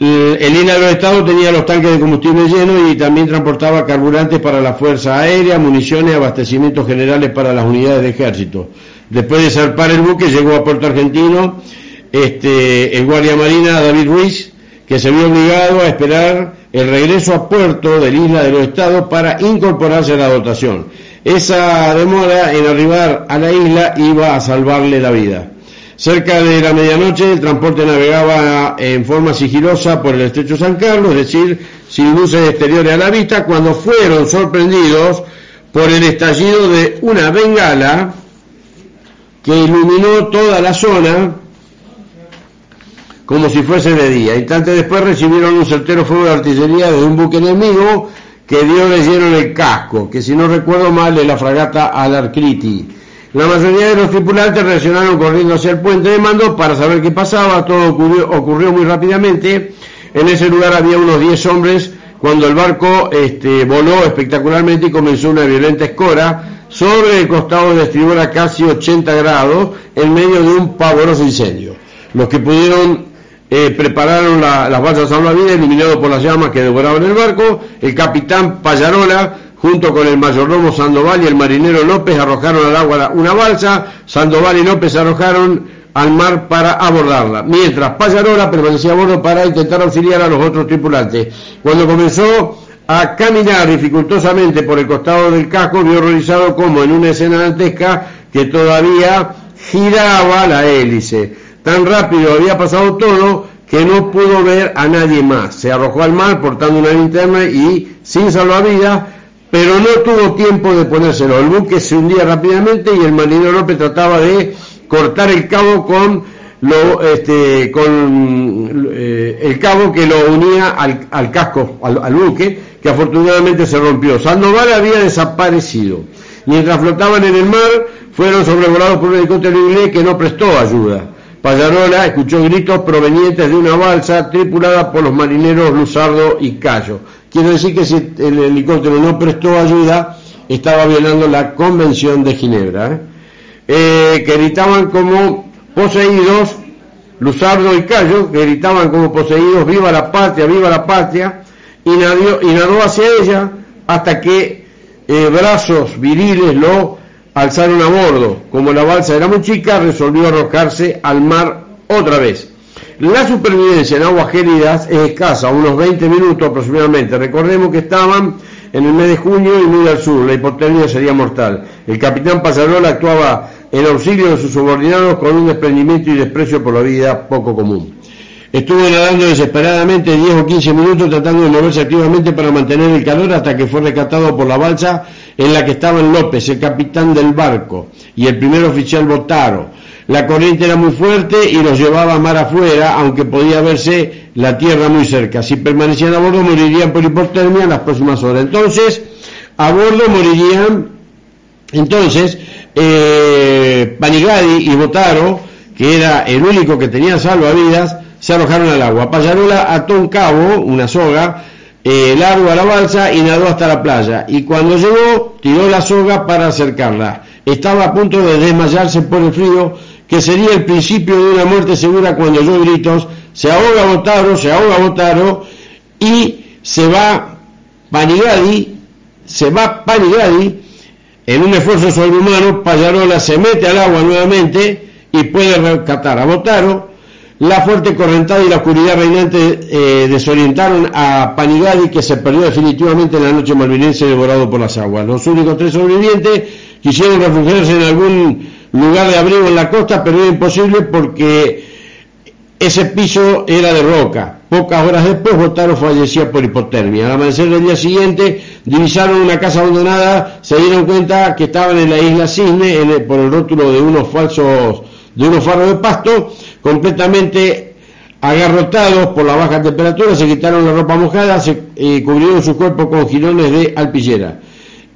A: El el los estados tenía los tanques de combustible llenos y también transportaba carburantes para la Fuerza Aérea, municiones y abastecimientos generales para las unidades de ejército. Después de zarpar el buque llegó a Puerto Argentino este, el guardia marina David Ruiz, que se vio obligado a esperar el regreso a puerto de la isla de los estados para incorporarse a la dotación. Esa demora en arribar a la isla iba a salvarle la vida. Cerca de la medianoche el transporte navegaba en forma sigilosa por el estrecho San Carlos, es decir, sin luces exteriores a la vista, cuando fueron sorprendidos por el estallido de una bengala que iluminó toda la zona como si fuese de día. Instantes después recibieron un certero fuego de artillería de un buque enemigo que dio en el casco, que si no recuerdo mal es la fragata Alarcriti. La mayoría de los tripulantes reaccionaron corriendo hacia el puente de mando para saber qué pasaba, todo ocurrió, muy rápidamente. En ese lugar había unos 10 hombres cuando el barco este, voló espectacularmente y comenzó una violenta escora sobre el costado de estribor a casi 80 grados en medio de un pavoroso incendio. Los que pudieron eh, prepararon la, las balsas salvavidas iluminados por las llamas que devoraban el barco. El capitán Payarola, junto con el mayordomo Sandoval y el marinero López, arrojaron al agua una balsa. Sandoval y López arrojaron al mar para abordarla, mientras Payarola permanecía a bordo para intentar auxiliar a los otros tripulantes. Cuando comenzó a caminar dificultosamente por el costado del casco, vio horrorizado como en una escena dantesca que todavía giraba la hélice. Tan rápido había pasado todo que no pudo ver a nadie más. Se arrojó al mar portando una linterna y sin salvavidas, pero no tuvo tiempo de ponérselo. El buque se hundía rápidamente y el marinero López trataba de cortar el cabo con este, eh, el cabo que lo unía al, casco, al, buque, que afortunadamente se rompió. Sandoval había desaparecido. Mientras flotaban en el mar, fueron sobrevolados por un helicóptero inglés que no prestó ayuda. Payarola escuchó gritos provenientes de una balsa tripulada por los marineros Luzardo y Cayo. Quiero decir que si el helicóptero no prestó ayuda, estaba violando la Convención de Ginebra. ¿eh? Eh, que gritaban como poseídos, Luzardo y Cayo, que gritaban como poseídos, viva la patria, viva la patria, y nadó, hacia ella hasta que eh, brazos viriles lo alzaron a bordo. Como la balsa era muy chica, resolvió arrojarse al mar otra vez. La supervivencia en aguas gélidas es escasa, unos 20 minutos aproximadamente. Recordemos que estaban en el mes de junio y muy al sur, la hipotermia sería mortal. El capitán Pasarola actuaba en auxilio de sus subordinados con un desprendimiento y desprecio por la vida poco común. Estuvo nadando desesperadamente 10 o 15 minutos tratando de moverse activamente para mantener el calor hasta que fue rescatado por la balsa en la que estaban López, el capitán del barco, y el primer oficial Botaro. La corriente era muy fuerte y los llevaba mar afuera, aunque podía verse la tierra muy cerca. Si permanecían a bordo morirían por hipotermia en las próximas horas. Entonces, a bordo morirían, entonces, eh, Panigadi y Botaro, que era el único que tenía salvavidas, se arrojaron al agua. Payarola ató un cabo, una soga, eh, largo a la balsa y nadó hasta la playa. Y cuando llegó, tiró la soga para acercarla. Estaba a punto de desmayarse por el frío, que sería el principio de una muerte segura cuando oyó gritos, se ahoga Botaro, se ahoga Botaro, y se va Panigadi, se va Panigadi, en un esfuerzo sobrehumano, Payarola se mete al agua nuevamente y puede rescatar a Botaro, la fuerte correntada y la oscuridad reinante eh, desorientaron a Panigadi, que se perdió definitivamente en la noche malvinense devorado por las aguas. Los únicos tres sobrevivientes quisieron refugiarse en algún lugar de abrigo en la costa, pero era imposible porque ese piso era de roca. Pocas horas después, Botaro fallecía por hipotermia. Al amanecer del día siguiente, divisaron una casa abandonada, se dieron cuenta que estaban en la isla Cisne en el, por el rótulo de unos falsos, de unos faros de pasto, completamente agarrotados por la baja temperatura, se quitaron la ropa mojada se, eh, cubrieron su cuerpo con jirones de alpillera.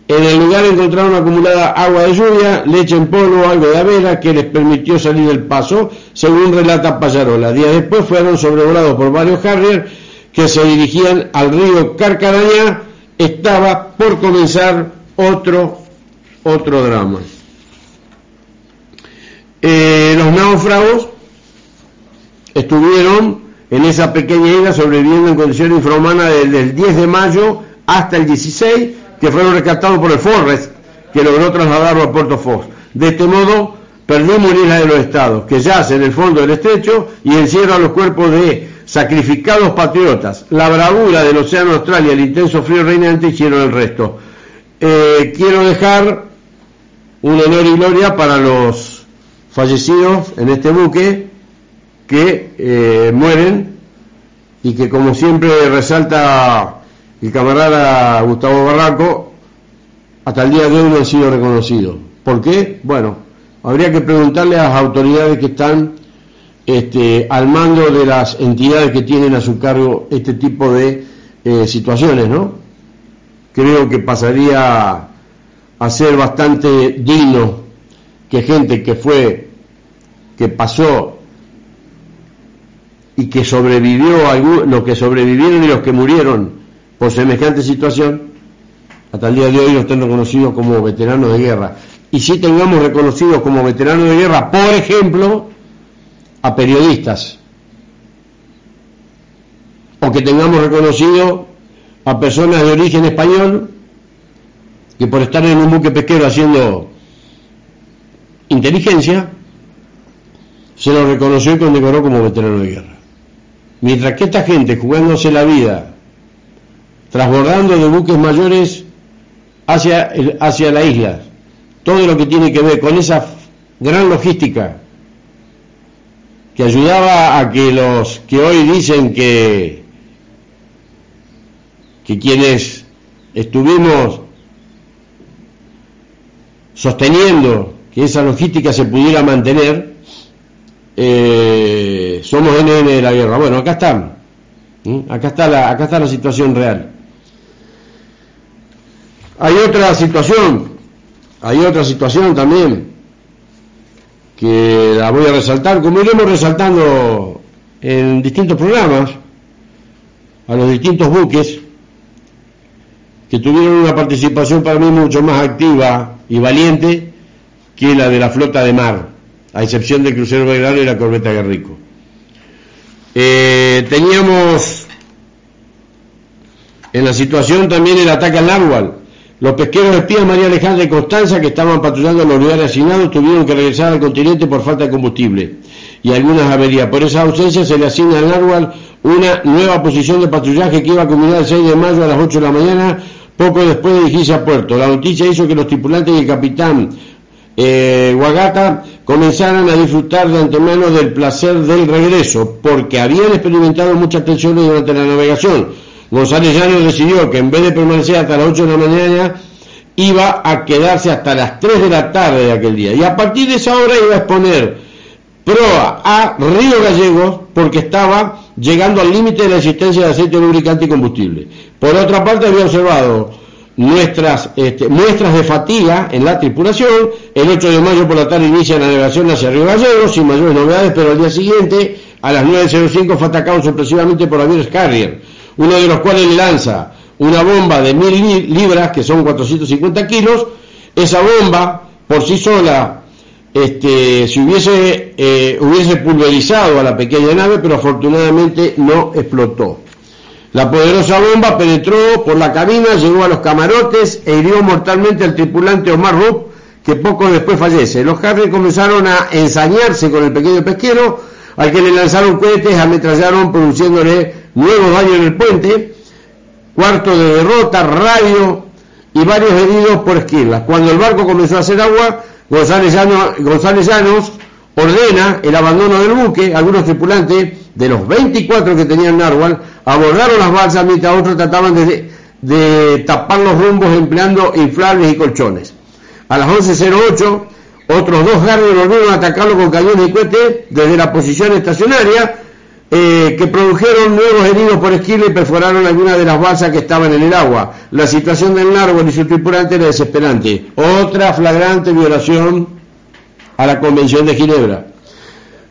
A: En el lugar encontraron acumulada agua de lluvia, leche en polvo, algo de avena que les permitió salir del paso, según relata Payarola. Días después fueron sobrevolados por varios Harrier que se dirigían al río Carcaraña. Estaba por comenzar otro, otro drama. Eh, los náufragos estuvieron en esa pequeña isla sobreviviendo en condiciones infrahumanas desde el 10 de mayo hasta el 16, que fueron rescatados por el Forrest, que logró trasladarlo a Puerto Fox. De este modo, perdimos una de los estados, que yace en el fondo del estrecho y encierra los cuerpos de sacrificados patriotas, la bravura del Océano Austral y el intenso frío reinante hicieron el resto. Eh, quiero dejar un honor y gloria para los fallecidos en este buque que eh, mueren y que como siempre resalta el camarada Gustavo Barraco, hasta el día de hoy no han sido reconocidos. ¿Por qué? Bueno, habría que preguntarle a las autoridades que están este, al mando de las entidades que tienen a su cargo este tipo de eh, situaciones, ¿no? Creo que pasaría a ser bastante digno que gente que fue, que pasó y que sobrevivió, los que sobrevivieron y los que murieron por semejante situación, hasta el día de hoy no estén reconocidos como veteranos de guerra. Y si tengamos reconocidos como veteranos de guerra, por ejemplo, a periodistas, o que tengamos reconocido a personas de origen español que por estar en un buque pesquero haciendo inteligencia, se lo reconoció y condecoró como veterano de guerra. Mientras que esta gente jugándose la vida, transbordando de buques mayores hacia, hacia la isla, todo lo que tiene que ver con esa gran logística que ayudaba a que los que hoy dicen que, que quienes estuvimos sosteniendo que esa logística se pudiera mantener, eh, somos NN de la guerra. Bueno, acá están, acá está la, acá está la situación real. Hay otra situación, hay otra situación también que la voy a resaltar, como iremos resaltando en distintos programas, a los distintos buques que tuvieron una participación para mí mucho más activa y valiente que la de la flota de mar, a excepción del crucero Belgrano y la corbeta Guerrico. Eh, teníamos en la situación también el ataque al náhuatl, los pesqueros espías María Alejandra y Constanza, que estaban patrullando los lugares asignados, tuvieron que regresar al continente por falta de combustible y algunas averías. Por esa ausencia se le asigna al Narwhal una nueva posición de patrullaje que iba a culminar el 6 de mayo a las 8 de la mañana, poco después de dirigirse a puerto. La noticia hizo que los tripulantes y el capitán eh, comenzaran a disfrutar de antemano del placer del regreso, porque habían experimentado muchas tensiones durante la navegación González Llanos decidió que en vez de permanecer hasta las 8 de la mañana, iba a quedarse hasta las 3 de la tarde de aquel día. Y a partir de esa hora iba a exponer proa a Río Gallegos porque estaba llegando al límite de la existencia de aceite lubricante y combustible. Por otra parte, había observado nuestras este, muestras de fatiga en la tripulación. El 8 de mayo por la tarde inicia la navegación hacia Río Gallegos, sin mayores novedades, pero al día siguiente, a las 9.05, fue atacado sorpresivamente por aviones Carrier uno de los cuales lanza una bomba de mil libras, que son 450 kilos, esa bomba por sí sola, este, si hubiese, eh, hubiese pulverizado a la pequeña nave, pero afortunadamente no explotó. La poderosa bomba penetró por la cabina, llegó a los camarotes e hirió mortalmente al tripulante Omar Rupp, que poco después fallece. Los Harry comenzaron a ensañarse con el pequeño pesquero, al que le lanzaron cohetes, ametrallaron, produciéndole nuevos daños en el puente, cuarto de derrota, radio y varios heridos por esquilas. Cuando el barco comenzó a hacer agua, González Llanos, ordena el abandono del buque. Algunos tripulantes, de los 24 que tenían Narwhal, abordaron las balsas mientras otros trataban de, de tapar los rumbos empleando inflables y colchones. A las 11.08, otros dos guardias volvieron a atacarlo con cañones y cohetes desde la posición estacionaria eh, que produjeron nuevos heridos por esquila y perforaron algunas de las balsas que estaban en el agua. La situación del Narwhal y su tripulante era desesperante. Otra flagrante violación a la Convención de Ginebra.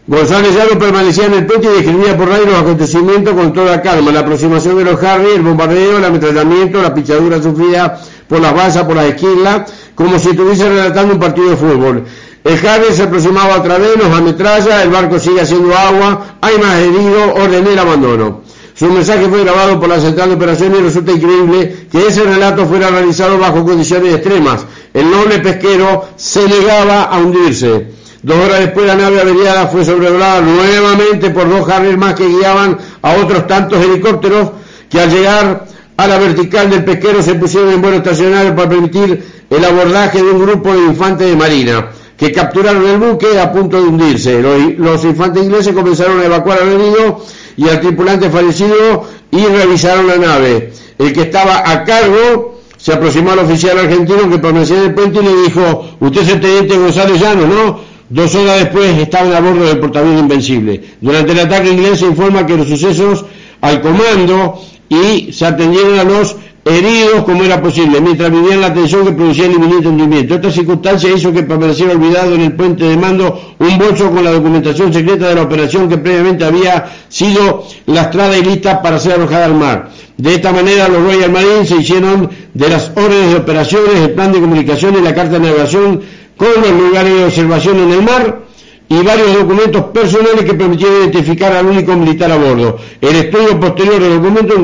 A: González Llano permanecía en el puente y describía por radio los acontecimientos con toda calma. La aproximación de los Harry, el bombardeo, el ametrallamiento, la pichadura sufrida por las balsas, por las esquilas, como si estuviese relatando un partido de fútbol. El Harry se aproximaba otra vez, nos ametralla, el barco sigue haciendo agua, hay más heridos, ordené el abandono. Su mensaje fue grabado por la central de operaciones y resulta increíble que ese relato fuera realizado bajo condiciones extremas. El noble pesquero se negaba a hundirse. Dos horas después la nave averiada fue sobrevolada nuevamente por dos Harrier más que guiaban a otros tantos helicópteros que al llegar a la vertical del pesquero se pusieron en vuelo estacionario para permitir el abordaje de un grupo de infantes de marina que capturaron el buque a punto de hundirse. Los, infantes ingleses comenzaron a evacuar al herido y al tripulante fallecido y revisaron la nave. El que estaba a cargo se aproximó al oficial argentino que permanecía en el puente y le dijo, usted es el teniente González Llano, ¿no? Dos horas después estaban a bordo del portaaviones Invencible. Durante el ataque inglés se informa que los sucesos al comando y se atendieron a los heridos como era posible, mientras vivían la tensión que producía el inminente hundimiento. Esta circunstancia hizo que permaneciera olvidado en el puente de mando un bolso con la documentación secreta de la operación que previamente había sido lastrada y lista para ser arrojada al mar. De esta manera los Royal Marines se hicieron de las órdenes de operaciones, el plan de comunicación y la carta de navegación con los lugares de observación en el mar y varios documentos personales que permitieron identificar al único militar a bordo. El estudio posterior de documentos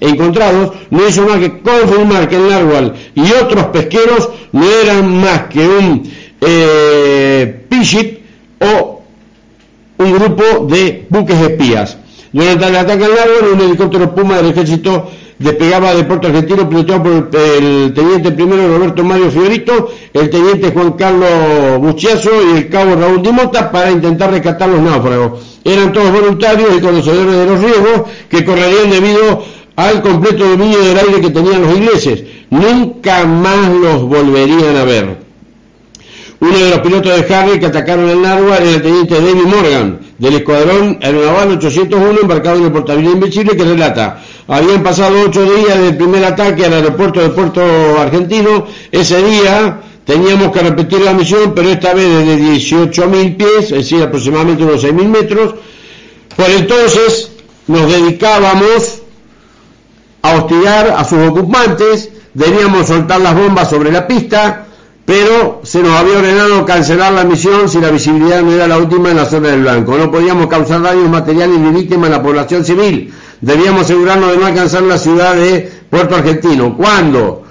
A: encontrados, no hizo más que confirmar que el narwhal y otros pesqueros no eran más que un eh, o un grupo de buques espías. Durante el ataque al narwhal, un helicóptero Puma del ejército despegaba de Puerto Argentino pilotado por el teniente primero Roberto Mario Fiorito, el teniente Juan Carlos Buchiazo y el cabo Raúl Dimota para intentar rescatar los náufragos. Eran todos voluntarios y conocedores de los riesgos que correrían debido al completo dominio del aire que tenían los ingleses. Nunca más los volverían a ver. Uno de los pilotos de Harry que atacaron el Narwhal era el teniente David Morgan, del escuadrón aeronaval 801 embarcado en el portaaviones Invencible, que relata, habían pasado ocho días del primer ataque al aeropuerto de Puerto Argentino, ese día teníamos que repetir la misión, pero esta vez desde 18.000 pies, es decir, aproximadamente unos 6.000 metros, por entonces nos dedicábamos a hostigar a sus ocupantes, debíamos soltar las bombas sobre la pista, pero se nos había ordenado cancelar la misión si la visibilidad no era la última en la zona del blanco. No podíamos causar daños materiales ni víctimas a la población civil. Debíamos asegurarnos de no alcanzar la ciudad de Puerto Argentino. Cuando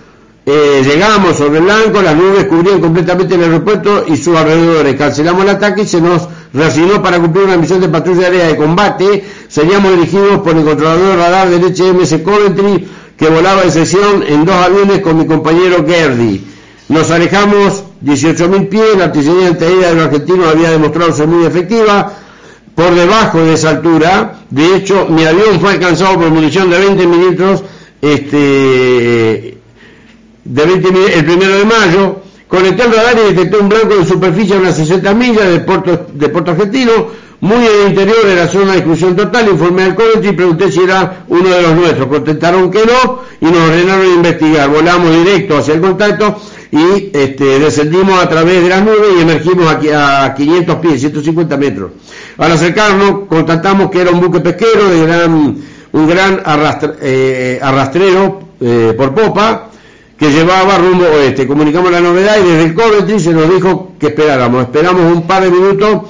A: eh, llegamos sobre el blanco, las nubes cubrían completamente el aeropuerto y sus alrededores. Cancelamos el ataque y se nos reasignó para cumplir una misión de patrulla aérea de combate. Seríamos dirigidos por el controlador radar del HMS Coventry, que volaba en sesión en dos aviones con mi compañero Gerdy. Nos alejamos 18.000 pies, la artillería antiaérea de los argentinos había demostrado ser muy efectiva, por debajo de esa altura, de hecho mi avión fue alcanzado por munición de 20 milímetros este, 20 el primero de mayo, conecté el radar y detectó un blanco de superficie a unas 60 millas de Puerto, Argentino, muy el interior de la zona de exclusión total, informé al Coventry y pregunté si era uno de los nuestros. Contestaron que no y nos ordenaron investigar. Volamos directo hacia el contacto y este, descendimos a través de las nubes y emergimos aquí a 500 pies, 150 metros. Al acercarnos, constatamos que era un buque pesquero de gran, un gran eh, arrastrero eh, por popa que llevaba rumbo oeste. Comunicamos la novedad y desde el Coventry se nos dijo que esperáramos. Esperamos un par de minutos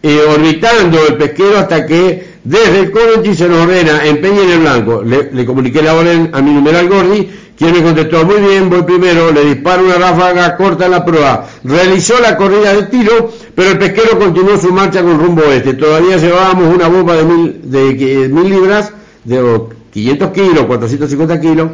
A: eh, orbitando el pesquero hasta que desde el Coventry se nos ordena empeñe en el blanco. Le, comuniqué la orden a mi numeral Gordi quien me contestó, muy bien, voy primero, le disparo una ráfaga corta en la prueba. Realizó la corrida de tiro, pero el pesquero continuó su marcha con rumbo oeste. Todavía llevábamos una bomba de mil, de, mil libras, de 500 kilos, 450 kilos,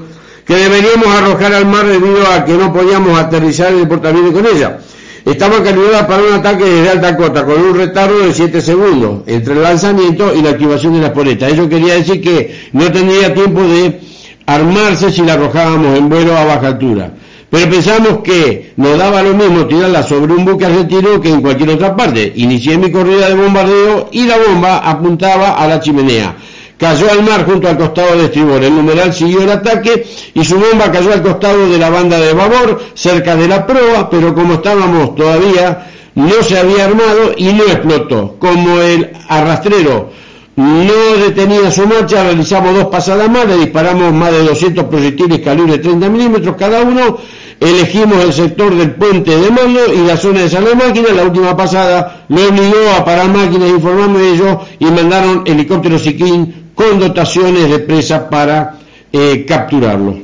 A: que deberíamos arrojar al mar debido a que no podíamos aterrizar el portaaviones con ella. Estaba calibrada para un ataque desde alta cota, con un retardo de 7 segundos entre el lanzamiento y la activación de la espoleta. Eso quería decir que no tendría tiempo de armarse si la arrojábamos en vuelo a baja altura. Pero pensamos que nos daba lo mismo tirarla sobre un buque argentino que en cualquier otra parte. Inicié mi corrida de bombardeo y la bomba apuntaba a la chimenea. Cayó al mar junto al costado de estribor. El numeral siguió el ataque y su bomba cayó al costado de la banda de babor, cerca de la proa, pero como estábamos todavía, no se había armado y no explotó. Como el arrastrero no detenía su marcha, realizamos dos pasadas más, le disparamos más de 200 proyectiles calibre 30 milímetros cada uno, elegimos el sector del puente de mando y la zona de sala de máquina, la última pasada lo obligó a parar máquinas informando de ello y mandaron helicópteros Siquín con dotaciones de presa para eh, capturarlo.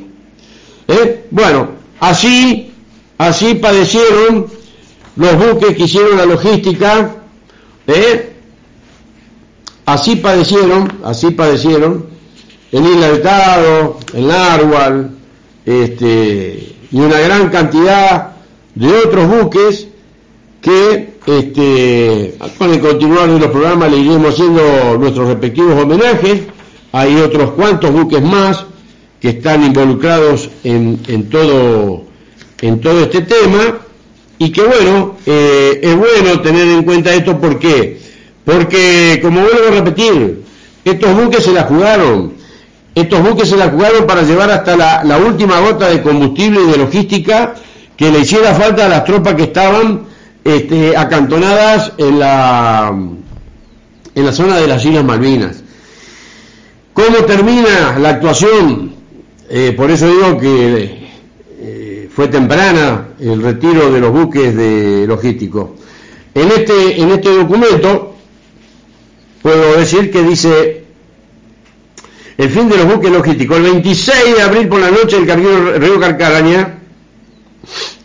A: ¿Eh? Bueno, así, así padecieron los buques que hicieron la logística, ¿eh? Así padecieron, así padecieron, en Isla del Tado, en Narwal, este, y una gran cantidad de otros buques que este, con el continuar de los programas le iremos haciendo nuestros respectivos homenajes. Hay otros cuantos buques más que están involucrados en, en todo, en todo este tema y que bueno, eh, es bueno tener en cuenta esto porque, porque como vuelvo a repetir, estos buques se la jugaron, estos buques se la jugaron para llevar hasta la, última gota de combustible y de logística que le hiciera falta a las tropas que estaban este, acantonadas en la, en la zona de las Islas Malvinas. ¿Cómo termina la actuación? Eh, por eso digo que eh, fue temprana el retiro de los buques de logísticos. En este, en este documento puedo decir que dice el fin de los buques logísticos. El 26 de abril por la noche el carguero Río Carcaraña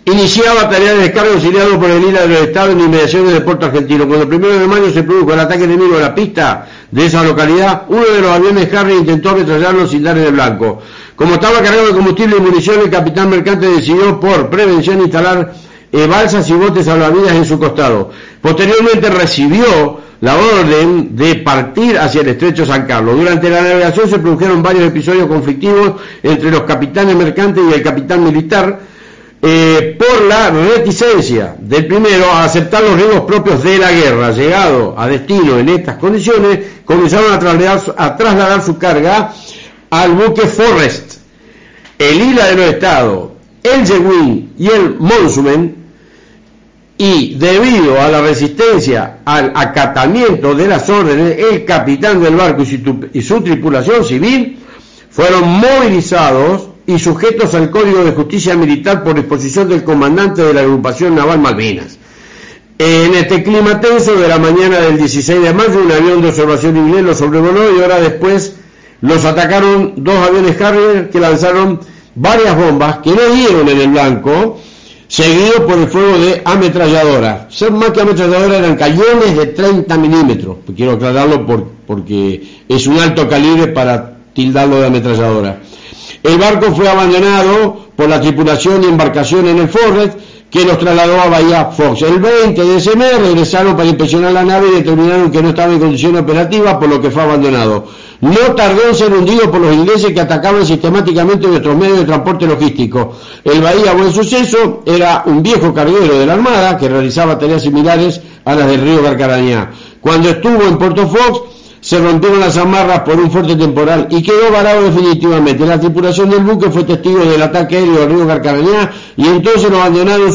A: iniciaba tarea de descarga auxiliado por el ILA de los Estados en inmediaciones del puerto argentino. Cuando el primero de mayo se produjo el ataque enemigo a la pista de esa localidad, uno de los aviones Harry intentó retrasarlo sin dar en el blanco. Como estaba cargado de combustible y munición, el capitán mercante decidió por prevención instalar eh, balsas y botes salvavidas en su costado. Posteriormente recibió la orden de partir hacia el estrecho San Carlos. Durante la navegación se produjeron varios episodios conflictivos entre los capitanes mercantes y el capitán militar, eh, por la reticencia del primero a aceptar los riesgos propios de la guerra. Llegado a destino en estas condiciones, comenzaron a trasladar, a trasladar su carga al buque Forrest, el Isla de los Estados, el Jeguin y el Monsumen, y debido a la resistencia al acatamiento de las órdenes, el capitán del barco y su, y su tripulación civil fueron movilizados y sujetos al Código de Justicia Militar por disposición del comandante de la agrupación naval Malvinas. En este clima tenso de la mañana del 16 de mayo, un avión de observación inglés los sobrevoló y horas después los atacaron dos aviones Harrier que lanzaron varias bombas que no dieron en el blanco, seguido por el fuego de ametralladoras. Ser más que ametralladoras eran cañones de 30 milímetros, quiero aclararlo por, porque es un alto calibre para tildarlo de ametralladora. El barco fue abandonado por la tripulación y embarcación en el Forrest, que los trasladó a Bahía Fox. El 20 de ese mes regresaron para inspeccionar la nave y determinaron que no estaba en condición operativa, por lo que fue abandonado. No tardó en ser hundido por los ingleses que atacaban sistemáticamente nuestros medios de transporte logístico. El Bahía Buen Suceso era un viejo carguero de la Armada que realizaba tareas similares a las del río Carcarañá. Cuando estuvo en Puerto Fox, se rompieron las amarras por un fuerte temporal y quedó varado definitivamente. La tripulación del buque fue testigo del ataque aéreo del río Carcarañá y entonces lo abandonaron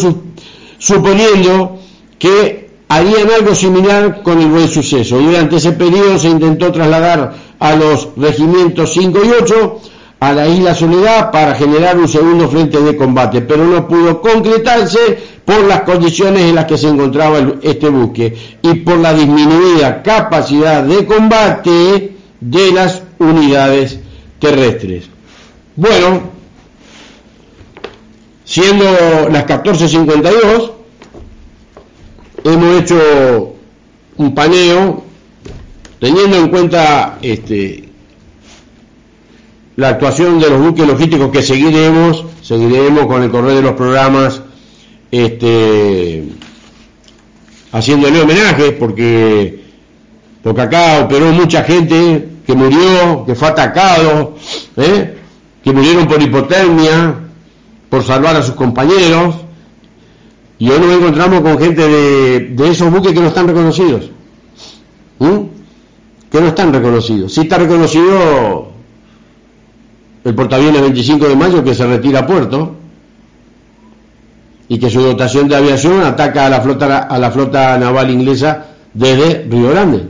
A: suponiendo que harían algo similar con el buen suceso. Durante ese periodo se intentó trasladar a los regimientos 5 y 8 a la isla Soledad para generar un segundo frente de combate, pero no pudo concretarse por las condiciones en las que se encontraba este buque y por la disminuida capacidad de combate de las unidades terrestres. Bueno, siendo las 14.52, hemos hecho un paneo teniendo en cuenta este, la actuación de los buques logísticos que seguiremos, seguiremos con el correo de los programas, este, haciéndole homenaje, porque, porque acá operó mucha gente que murió, que fue atacado, ¿eh? que murieron por hipotermia, por salvar a sus compañeros, y hoy nos encontramos con gente de, de esos buques que no están reconocidos, que no están reconocidos. Sí está reconocido el portaaviones 25 de mayo que se retira a puerto y que su dotación de aviación ataca a la flota, a la flota naval inglesa desde Río Grande.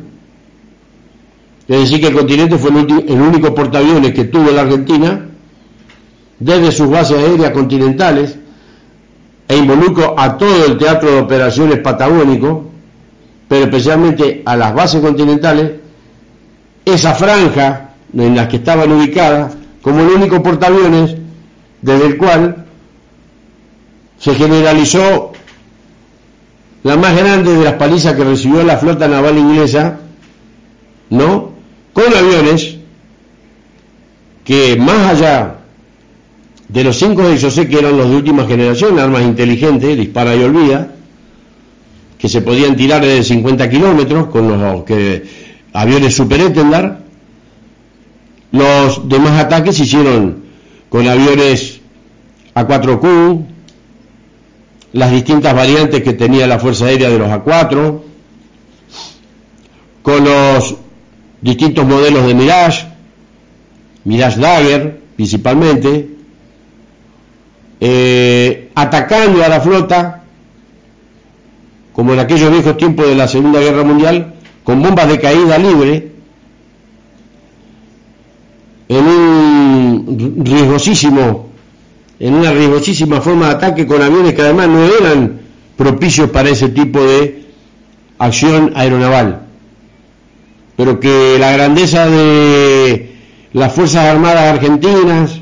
A: Es decir, que el continente fue el, único portaaviones que tuvo la Argentina desde sus bases aéreas continentales e involucró a todo el teatro de operaciones patagónico, pero especialmente a las bases continentales, esa franja en la que estaban ubicadas como el único portaaviones desde el cual se generalizó la más grande de las palizas que recibió la flota naval inglesa, ¿no? Con aviones que más allá de los cinco de sé que eran los de última generación, armas inteligentes, dispara y olvida, que se podían tirar de 50 kilómetros con los que, aviones Super Etendard. Los demás ataques se hicieron con aviones A4Q, las distintas variantes que tenía la Fuerza Aérea de los A4, con los distintos modelos de Mirage, Mirage Dagger principalmente, eh, atacando a la flota, como en aquellos viejos tiempos de la Segunda Guerra Mundial, con bombas de caída libre, en un riesgosísimo, en una riesgosísima forma de ataque con aviones que además no eran propicios para ese tipo de acción aeronaval, pero que la grandeza de las Fuerzas Armadas Argentinas,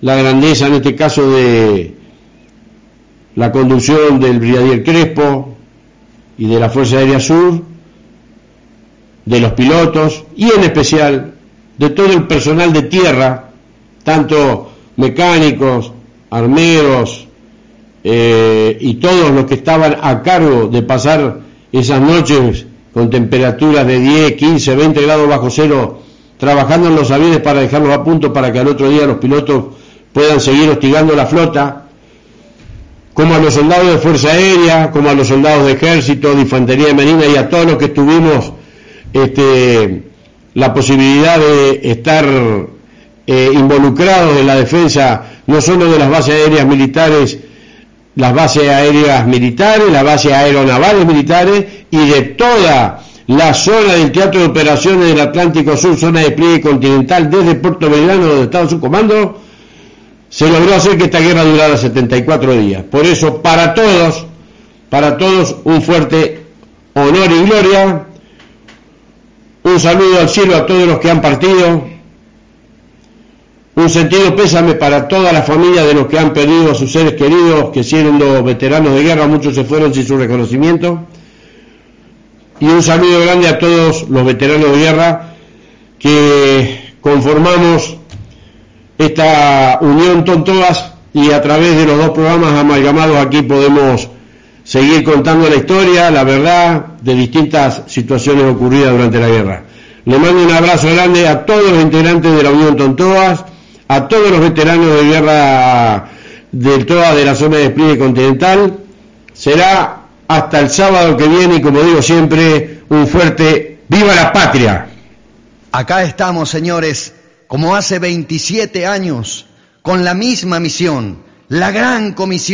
A: la grandeza en este caso de la conducción del brigadier Crespo y de la Fuerza Aérea Sur, de los pilotos y en especial de todo el personal de tierra, tanto mecánicos, armeros eh, y todos los que estaban a cargo de pasar esas noches con temperaturas de 10, 15, 20 grados bajo cero, trabajando en los aviones para dejarlos a punto para que al otro día los pilotos puedan seguir hostigando la flota, como a los soldados de Fuerza Aérea, como a los soldados de Ejército, de Infantería de Marina y a todos los que tuvimos este, la posibilidad de estar eh, involucrados en la defensa no solo de las bases aéreas militares, las bases aéreas militares, las bases aeronavales militares y de toda la zona del Teatro de Operaciones del Atlántico Sur, zona de despliegue continental desde Puerto Belgrano, donde estaba su comando, se logró hacer que esta guerra durara 74 días. Por eso, para todos, para todos, un fuerte honor y gloria. Un saludo al cielo a todos los que han partido. Un sentido pésame para toda la familia de los que han perdido a sus seres queridos, que siendo veteranos de guerra, muchos se fueron sin su reconocimiento. Y un saludo grande a todos los veteranos de guerra que conformamos esta unión Tontoas y a través de los dos programas amalgamados aquí podemos seguir contando la historia, la verdad de distintas situaciones ocurridas durante la guerra. Le mando un abrazo grande a todos los integrantes de la Unión Tontoas, a todos los veteranos de guerra del TOA de la zona de despliegue continental. Será hasta el sábado que viene y como digo siempre, un fuerte ¡Viva la patria!
I: Acá estamos, señores, como hace 27 años, con la misma misión, la gran comisión.